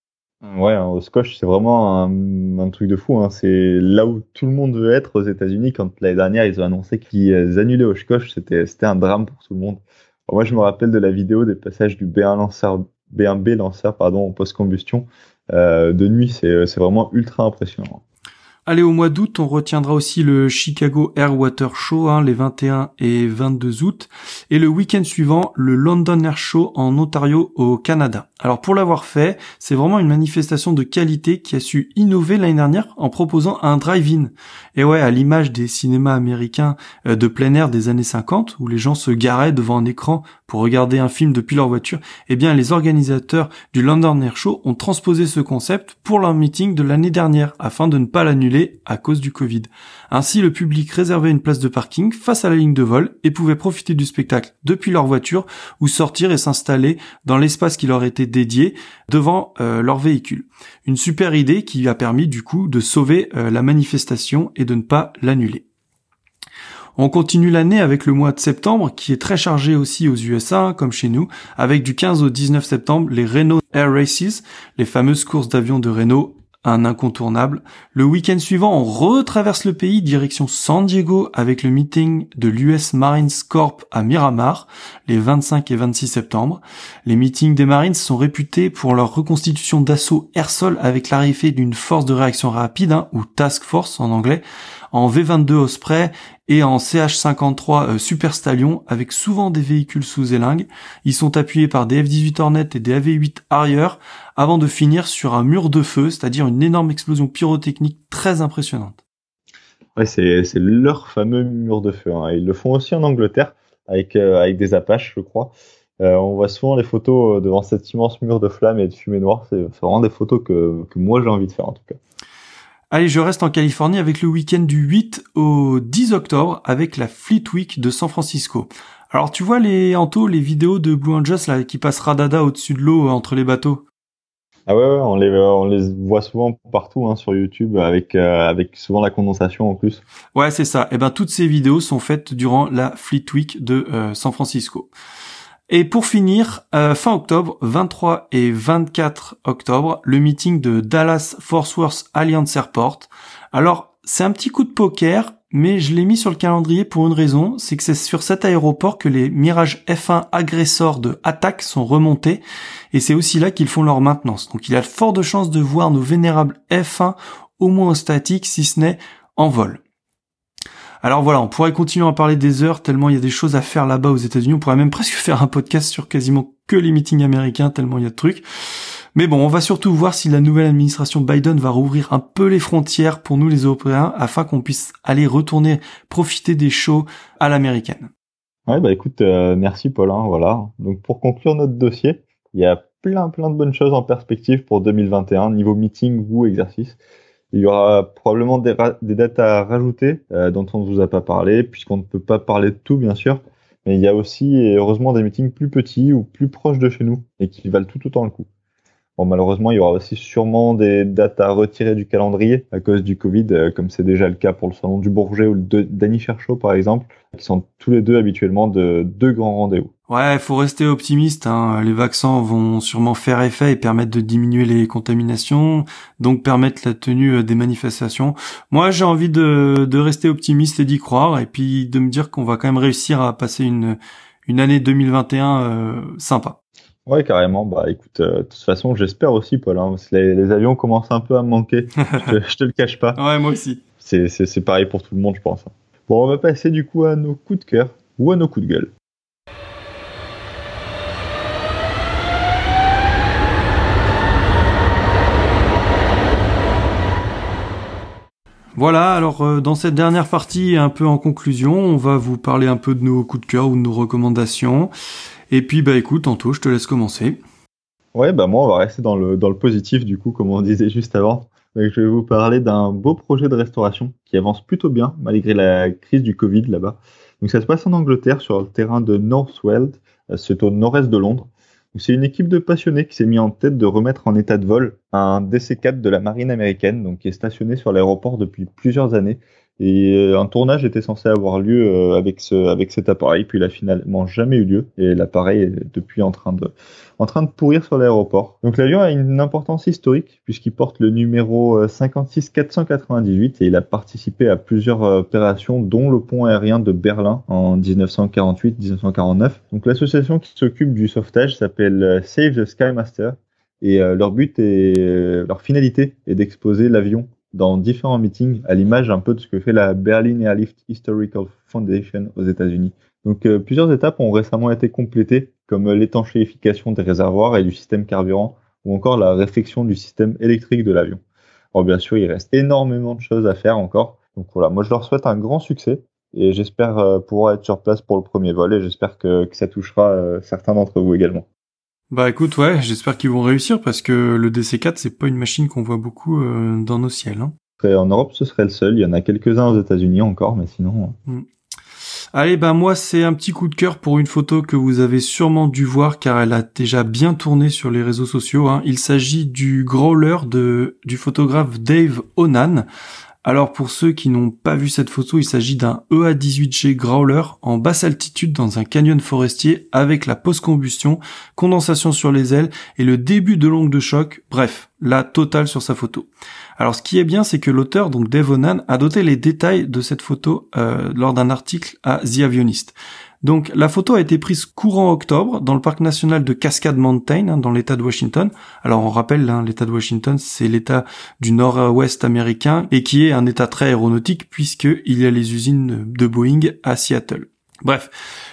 Ouais, au Scotch, c'est vraiment un, truc de fou. Hein. C'est là où tout le monde veut être aux États-Unis. Quand l'année dernière, ils ont annoncé qu'ils annulaient au Scotch, c'était un drame pour tout le monde. moi, je me rappelle de la vidéo des passages du B1 lanceur, B1B lanceur, pardon, en post-combustion. Euh, de nuit, c'est vraiment ultra impressionnant. Allez, au mois d'août, on retiendra aussi le Chicago Air Water Show, hein, les 21 et 22 août, et le week-end suivant, le London Air Show en Ontario au Canada. Alors pour l'avoir fait, c'est vraiment une manifestation de qualité qui a su innover l'année dernière en proposant un drive-in. Et ouais, à l'image des cinémas américains euh, de plein air des années 50, où les gens se garaient devant un écran pour regarder un film depuis leur voiture, eh bien les organisateurs du London Air Show ont transposé ce concept pour leur meeting de l'année dernière, afin de ne pas l'annuler à cause du Covid. Ainsi, le public réservait une place de parking face à la ligne de vol et pouvait profiter du spectacle depuis leur voiture ou sortir et s'installer dans l'espace qui leur était dédié devant euh, leur véhicule. Une super idée qui a permis du coup de sauver euh, la manifestation et de ne pas l'annuler. On continue l'année avec le mois de septembre qui est très chargé aussi aux USA comme chez nous avec du 15 au 19 septembre les Renault Air Races, les fameuses courses d'avions de Renault un incontournable. Le week-end suivant, on retraverse le pays direction San Diego avec le meeting de l'US Marines Corp à Miramar les 25 et 26 septembre. Les meetings des Marines sont réputés pour leur reconstitution d'assaut air-sol avec l'arrivée d'une force de réaction rapide, hein, ou task force en anglais, en V22 Osprey et en CH53 euh, Super Stallion avec souvent des véhicules sous élingue. Ils sont appuyés par des F-18 Hornet et des AV-8 Harrier avant de finir sur un mur de feu, c'est-à-dire une énorme explosion pyrotechnique très impressionnante. Ouais, c'est, leur fameux mur de feu. Hein. Ils le font aussi en Angleterre avec, euh, avec des Apaches, je crois. Euh, on voit souvent les photos devant cet immense mur de flammes et de fumée noire. C'est, vraiment des photos que, que moi j'ai envie de faire en tout cas. Allez, je reste en Californie avec le week-end du 8 au 10 octobre avec la Fleet Week de San Francisco. Alors tu vois les Anto, les vidéos de Blue Angels là qui passent radada au-dessus de l'eau euh, entre les bateaux? Ah ouais, ouais on les on les voit souvent partout hein, sur YouTube avec euh, avec souvent la condensation en plus. Ouais, c'est ça. Et eh ben toutes ces vidéos sont faites durant la Fleet Week de euh, San Francisco. Et pour finir, euh, fin octobre, 23 et 24 octobre, le meeting de Dallas Fort Worth Alliance Airport. Alors, c'est un petit coup de poker, mais je l'ai mis sur le calendrier pour une raison, c'est que c'est sur cet aéroport que les Mirage F1 agresseurs de attaque sont remontés, et c'est aussi là qu'ils font leur maintenance. Donc il y a fort de chances de voir nos vénérables F1 au moins en statique, si ce n'est en vol. Alors voilà, on pourrait continuer à parler des heures tellement il y a des choses à faire là-bas aux États-Unis. On pourrait même presque faire un podcast sur quasiment que les meetings américains tellement il y a de trucs. Mais bon, on va surtout voir si la nouvelle administration Biden va rouvrir un peu les frontières pour nous les Européens afin qu'on puisse aller retourner profiter des shows à l'américaine. Ouais, bah écoute, euh, merci Paulin, voilà. Donc pour conclure notre dossier, il y a plein plein de bonnes choses en perspective pour 2021 niveau meeting ou exercice. Il y aura probablement des, dates à rajouter dont on ne vous a pas parlé, puisqu'on ne peut pas parler de tout, bien sûr. Mais il y a aussi, heureusement, des meetings plus petits ou plus proches de chez nous et qui valent tout autant le coup. Bon, malheureusement, il y aura aussi sûrement des dates à retirer du calendrier à cause du Covid, euh, comme c'est déjà le cas pour le Salon du Bourget ou le Danny Cherchaud, par exemple, qui sont tous les deux habituellement de deux grands rendez-vous. Ouais, faut rester optimiste. Hein. Les vaccins vont sûrement faire effet et permettre de diminuer les contaminations, donc permettre la tenue euh, des manifestations. Moi, j'ai envie de, de rester optimiste et d'y croire, et puis de me dire qu'on va quand même réussir à passer une, une année 2021 euh, sympa. Ouais, carrément. Bah, écoute, euh, de toute façon, j'espère aussi, Paul. Hein, les, avions commencent un peu à me manquer. je, te, te le cache pas. Ouais, moi aussi. C'est pareil pour tout le monde, je pense. Hein. Bon, on va passer du coup à nos coups de cœur ou à nos coups de gueule. Voilà, alors euh, dans cette dernière partie, un peu en conclusion, on va vous parler un peu de nos coups de cœur ou de nos recommandations. Et puis, bah écoute, Anto, je te laisse commencer. Ouais, bah moi, on va rester dans le, dans le positif, du coup, comme on disait juste avant. je vais vous parler d'un beau projet de restauration qui avance plutôt bien, malgré la crise du Covid là-bas. Donc, ça se passe en Angleterre, sur le terrain de Northweld, euh, c'est au nord-est de Londres. C'est une équipe de passionnés qui s'est mis en tête de remettre en état de vol un DC-4 de la marine américaine, donc qui est stationné sur l'aéroport depuis plusieurs années et euh, un tournage était censé avoir lieu euh, avec avec cet appareil, puis il a finalement jamais eu lieu. Et l'appareil est depuis en train de, en train de pourrir sur l'aéroport. Donc l'avion a une importance historique puisqu'il porte le numéro 56498 euh, et il a participé à plusieurs opérations, dont le pont aérien de Berlin en 1948-1949. Donc l'association qui s'occupe du sauvetage s'appelle Save the Skymaster et leur but et leur finalité est d'exposer l'avion dans différents meetings, à l'image un peu de ce que fait la Berlin Airlift Historical Foundation aux États-Unis. Donc euh, plusieurs étapes ont récemment été complétées, comme l'étanchéification des réservoirs et du système carburant, ou encore la réflexion du système électrique de l'avion. Alors bien sûr, il reste énormément de choses à faire encore. Donc voilà, moi je leur souhaite un grand succès et j'espère euh, pouvoir être sur place pour le premier vol et j'espère que, que ça touchera euh, certains d'entre vous également. Bah écoute, ouais, j'espère qu'ils vont réussir parce que le DC4 c'est pas une machine qu'on voit beaucoup dans nos ciels. Hein. En Europe, ce serait le seul. Il y en a quelques-uns aux États-Unis encore, mais sinon. Mm. Allez, bah moi c'est un petit coup de cœur pour une photo que vous avez sûrement dû voir car elle a déjà bien tourné sur les réseaux sociaux. Hein. Il s'agit du growler du photographe Dave Onan. Alors pour ceux qui n'ont pas vu cette photo, il s'agit d'un EA18G Growler en basse altitude dans un canyon forestier avec la post-combustion, condensation sur les ailes et le début de l'ongle de choc, bref, la totale sur sa photo. Alors ce qui est bien, c'est que l'auteur, donc Dave Onan, a doté les détails de cette photo euh, lors d'un article à The Avionist. Donc la photo a été prise courant octobre dans le parc national de Cascade Mountain hein, dans l'État de Washington. Alors on rappelle, hein, l'État de Washington c'est l'État du nord-ouest américain et qui est un État très aéronautique puisqu'il y a les usines de Boeing à Seattle. Bref,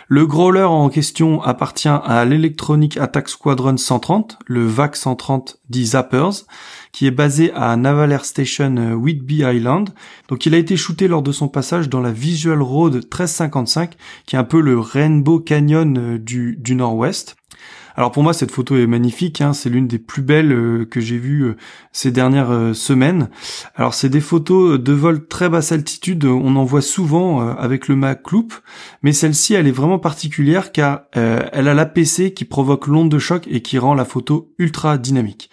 le growler en question appartient à l'Electronic Attack Squadron 130, le VAC 130 dit Zappers, qui est basé à Naval Air Station euh, Whitby Island. Donc il a été shooté lors de son passage dans la Visual Road 1355, qui est un peu le Rainbow Canyon euh, du, du nord-ouest. Alors pour moi, cette photo est magnifique. Hein, c'est l'une des plus belles euh, que j'ai vues euh, ces dernières euh, semaines. Alors c'est des photos de vol très basse altitude. On en voit souvent avec le Mac Loop, mais celle-ci, elle est vraiment particulière car elle a l'APC qui provoque l'onde de choc et qui rend la photo ultra dynamique.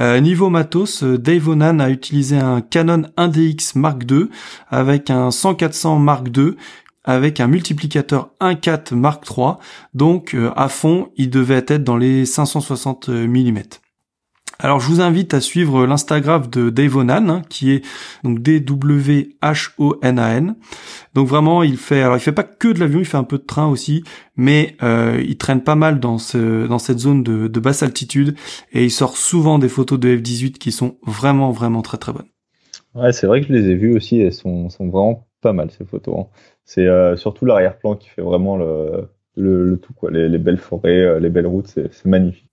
niveau matos, Dave Onan a utilisé un Canon 1DX Mark II avec un 100-400 Mark II avec un multiplicateur 1.4 Mark III, donc euh, à fond, il devait être dans les 560 mm. Alors je vous invite à suivre l'Instagram de Dave Onan, hein, qui est donc D-W-H-O-N-A-N. Donc vraiment, il fait, alors il fait pas que de l'avion, il fait un peu de train aussi, mais euh, il traîne pas mal dans ce, dans cette zone de, basse altitude et il sort souvent des photos de F-18 qui sont vraiment vraiment très très bonnes. Ouais, c'est vrai que je les ai vues aussi, elles sont, sont vraiment pas mal ces photos. Hein. C'est euh, surtout l'arrière-plan qui fait vraiment le, le, tout, quoi. Les, belles forêts, euh, les belles routes, c'est magnifique.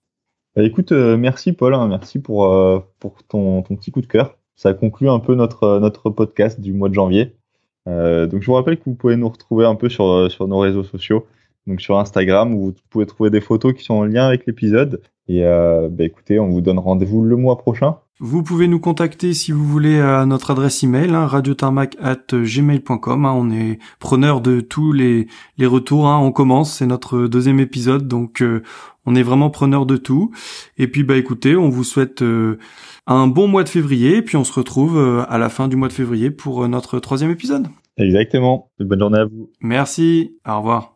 Bah, écoute, euh, merci Paul, hein. merci pour, pour ton, ton, petit coup de cœur. Ça conclut un peu notre, notre podcast du mois de janvier. donc je vous rappelle que vous pouvez nous retrouver un peu sur, sur nos réseaux sociaux. Donc sur Instagram où vous pouvez trouver des photos qui sont en lien avec l'épisode. Et euh, bah, écoutez, on vous donne rendez-vous le mois prochain. Vous pouvez nous contacter si vous voulez à notre adresse email, hein, radiotarmac@gmail.com. Hein, on est preneur de tous les, les retours. Hein, on commence, c'est notre deuxième épisode, donc euh, on est vraiment preneur de tout. Et puis bah écoutez, on vous souhaite euh, un bon mois de février, et puis on se retrouve euh, à la fin du mois de février pour notre troisième épisode. Exactement. Bonne journée à vous. Merci. Au revoir.